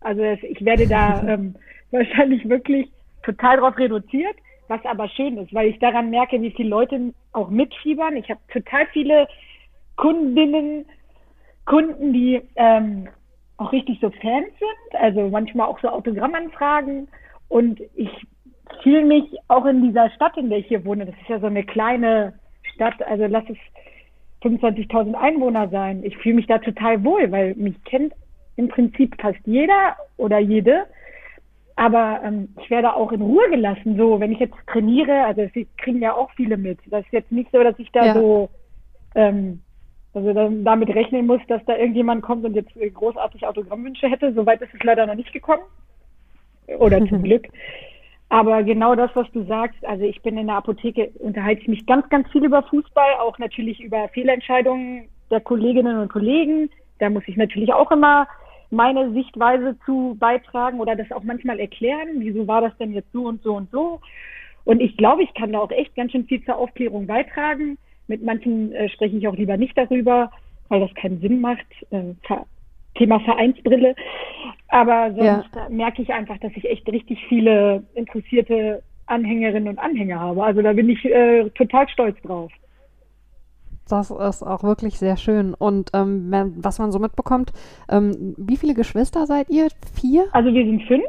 Also ich werde da ähm, wahrscheinlich wirklich total drauf reduziert, was aber schön ist, weil ich daran merke, wie viele Leute auch mitfiebern. Ich habe total viele Kundinnen, Kunden, die ähm, auch richtig so Fans sind, also manchmal auch so Autogrammanfragen. Und ich fühle mich auch in dieser Stadt, in der ich hier wohne, das ist ja so eine kleine Stadt, also lass es 25.000 Einwohner sein. Ich fühle mich da total wohl, weil mich kennt im Prinzip fast jeder oder jede. Aber ähm, ich werde auch in Ruhe gelassen. So, wenn ich jetzt trainiere, also sie kriegen ja auch viele mit. Das ist jetzt nicht so, dass ich da ja. so ähm, also dann damit rechnen muss, dass da irgendjemand kommt und jetzt großartig Autogrammwünsche hätte. Soweit ist es leider noch nicht gekommen. Oder zum Glück. Aber genau das, was du sagst, also ich bin in der Apotheke, unterhalte ich mich ganz, ganz viel über Fußball, auch natürlich über Fehlentscheidungen der Kolleginnen und Kollegen. Da muss ich natürlich auch immer meine Sichtweise zu beitragen oder das auch manchmal erklären. Wieso war das denn jetzt so und so und so? Und ich glaube, ich kann da auch echt ganz schön viel zur Aufklärung beitragen. Mit manchen äh, spreche ich auch lieber nicht darüber, weil das keinen Sinn macht. Äh, Thema Vereinsbrille. Aber sonst ja. merke ich einfach, dass ich echt richtig viele interessierte Anhängerinnen und Anhänger habe. Also da bin ich äh, total stolz drauf. Das ist auch wirklich sehr schön. Und ähm, was man so mitbekommt, ähm, wie viele Geschwister seid ihr? Vier? Also wir sind fünf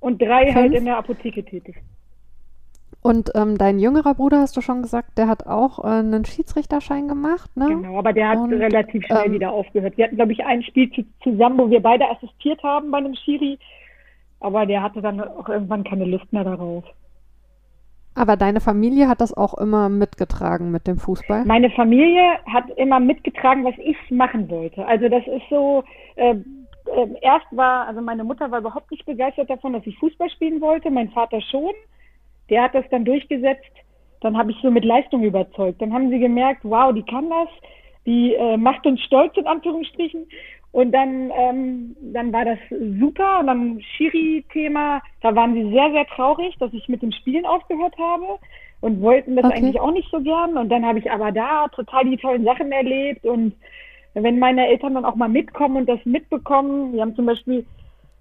und drei fünf? halt in der Apotheke tätig. Und ähm, dein jüngerer Bruder, hast du schon gesagt, der hat auch äh, einen Schiedsrichterschein gemacht, ne? Genau, aber der hat und, relativ schnell ähm, wieder aufgehört. Wir hatten, glaube ich, ein Spiel zusammen, wo wir beide assistiert haben bei einem Schiri, aber der hatte dann auch irgendwann keine Lust mehr darauf. Aber deine Familie hat das auch immer mitgetragen mit dem Fußball? Meine Familie hat immer mitgetragen, was ich machen wollte. Also das ist so, äh, äh, erst war, also meine Mutter war überhaupt nicht begeistert davon, dass ich Fußball spielen wollte, mein Vater schon. Der hat das dann durchgesetzt. Dann habe ich so mit Leistung überzeugt. Dann haben sie gemerkt, wow, die kann das, die äh, macht uns stolz in Anführungsstrichen. Und dann, ähm, dann war das super. Und dann Schiri-Thema, da waren sie sehr, sehr traurig, dass ich mit dem Spielen aufgehört habe und wollten das okay. eigentlich auch nicht so gern. Und dann habe ich aber da total die tollen Sachen erlebt. Und wenn meine Eltern dann auch mal mitkommen und das mitbekommen, wir haben zum Beispiel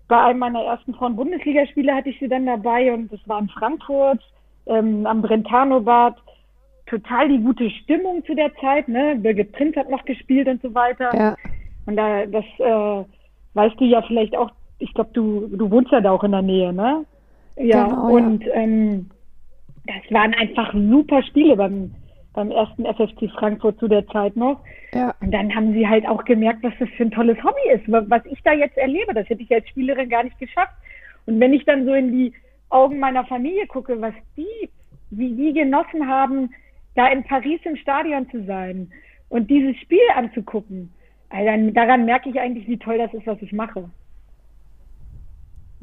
bei einem meiner ersten Frauen-Bundesligaspiele hatte ich sie dann dabei und das war in Frankfurt ähm, am Brentano-Bad. Total die gute Stimmung zu der Zeit, ne? Birgit Prinz hat noch gespielt und so weiter. Ja. Und da, das äh, weißt du ja vielleicht auch, ich glaube, du, du wohnst ja da auch in der Nähe, ne? Ja, genau, und ja. Ähm, das waren einfach super Spiele beim, beim ersten FFC Frankfurt zu der Zeit noch. Ja. Und dann haben sie halt auch gemerkt, was das für ein tolles Hobby ist, was ich da jetzt erlebe. Das hätte ich als Spielerin gar nicht geschafft. Und wenn ich dann so in die Augen meiner Familie gucke, was die, wie die genossen haben, da in Paris im Stadion zu sein und dieses Spiel anzugucken, also daran merke ich eigentlich, wie toll das ist, was ich mache.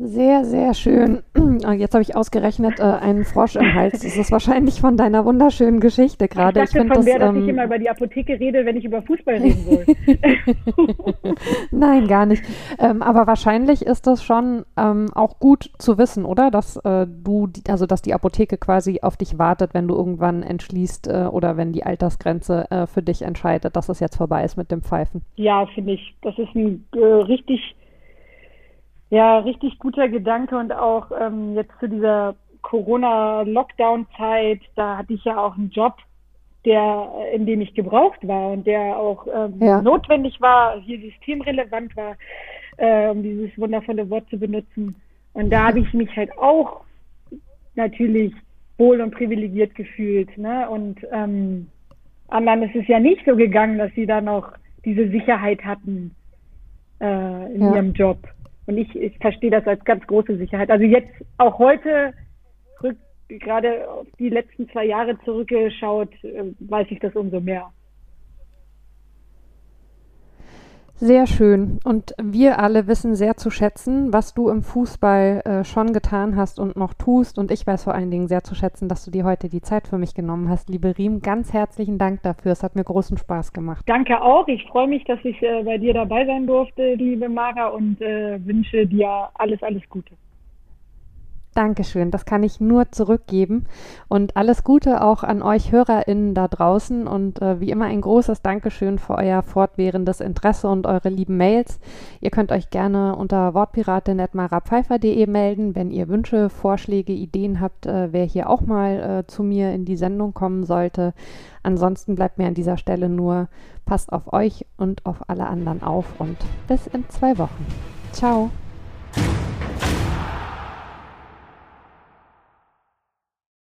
Sehr, sehr schön. Ah, jetzt habe ich ausgerechnet äh, einen Frosch im Hals. Das ist wahrscheinlich von deiner wunderschönen Geschichte gerade. Ich dachte ich von das, der, dass ähm, ich immer über die Apotheke rede, wenn ich über Fußball reden will. Nein, gar nicht. Ähm, aber wahrscheinlich ist das schon ähm, auch gut zu wissen, oder? Dass äh, du, also dass die Apotheke quasi auf dich wartet, wenn du irgendwann entschließt äh, oder wenn die Altersgrenze äh, für dich entscheidet, dass es jetzt vorbei ist mit dem Pfeifen. Ja, finde ich. Das ist ein äh, richtig ja, richtig guter Gedanke und auch ähm, jetzt zu dieser Corona-Lockdown-Zeit, da hatte ich ja auch einen Job, der, in dem ich gebraucht war und der auch ähm, ja. notwendig war, hier systemrelevant war, äh, um dieses wundervolle Wort zu benutzen. Und da habe ich mich halt auch natürlich wohl und privilegiert gefühlt. Ne? Und ähm, anderen ist es ja nicht so gegangen, dass sie da noch diese Sicherheit hatten äh, in ja. ihrem Job. Und ich, ich verstehe das als ganz große Sicherheit. Also jetzt auch heute, gerade auf die letzten zwei Jahre zurückgeschaut, äh, weiß ich das umso mehr. Sehr schön. Und wir alle wissen sehr zu schätzen, was du im Fußball äh, schon getan hast und noch tust. Und ich weiß vor allen Dingen sehr zu schätzen, dass du dir heute die Zeit für mich genommen hast. Liebe Riem, ganz herzlichen Dank dafür. Es hat mir großen Spaß gemacht. Danke auch. Ich freue mich, dass ich äh, bei dir dabei sein durfte, liebe Mara, und äh, wünsche dir alles, alles Gute. Dankeschön, das kann ich nur zurückgeben. Und alles Gute auch an euch HörerInnen da draußen. Und äh, wie immer ein großes Dankeschön für euer fortwährendes Interesse und eure lieben Mails. Ihr könnt euch gerne unter wortpiratin.marapfeifer.de melden, wenn ihr Wünsche, Vorschläge, Ideen habt, äh, wer hier auch mal äh, zu mir in die Sendung kommen sollte. Ansonsten bleibt mir an dieser Stelle nur, passt auf euch und auf alle anderen auf und bis in zwei Wochen. Ciao.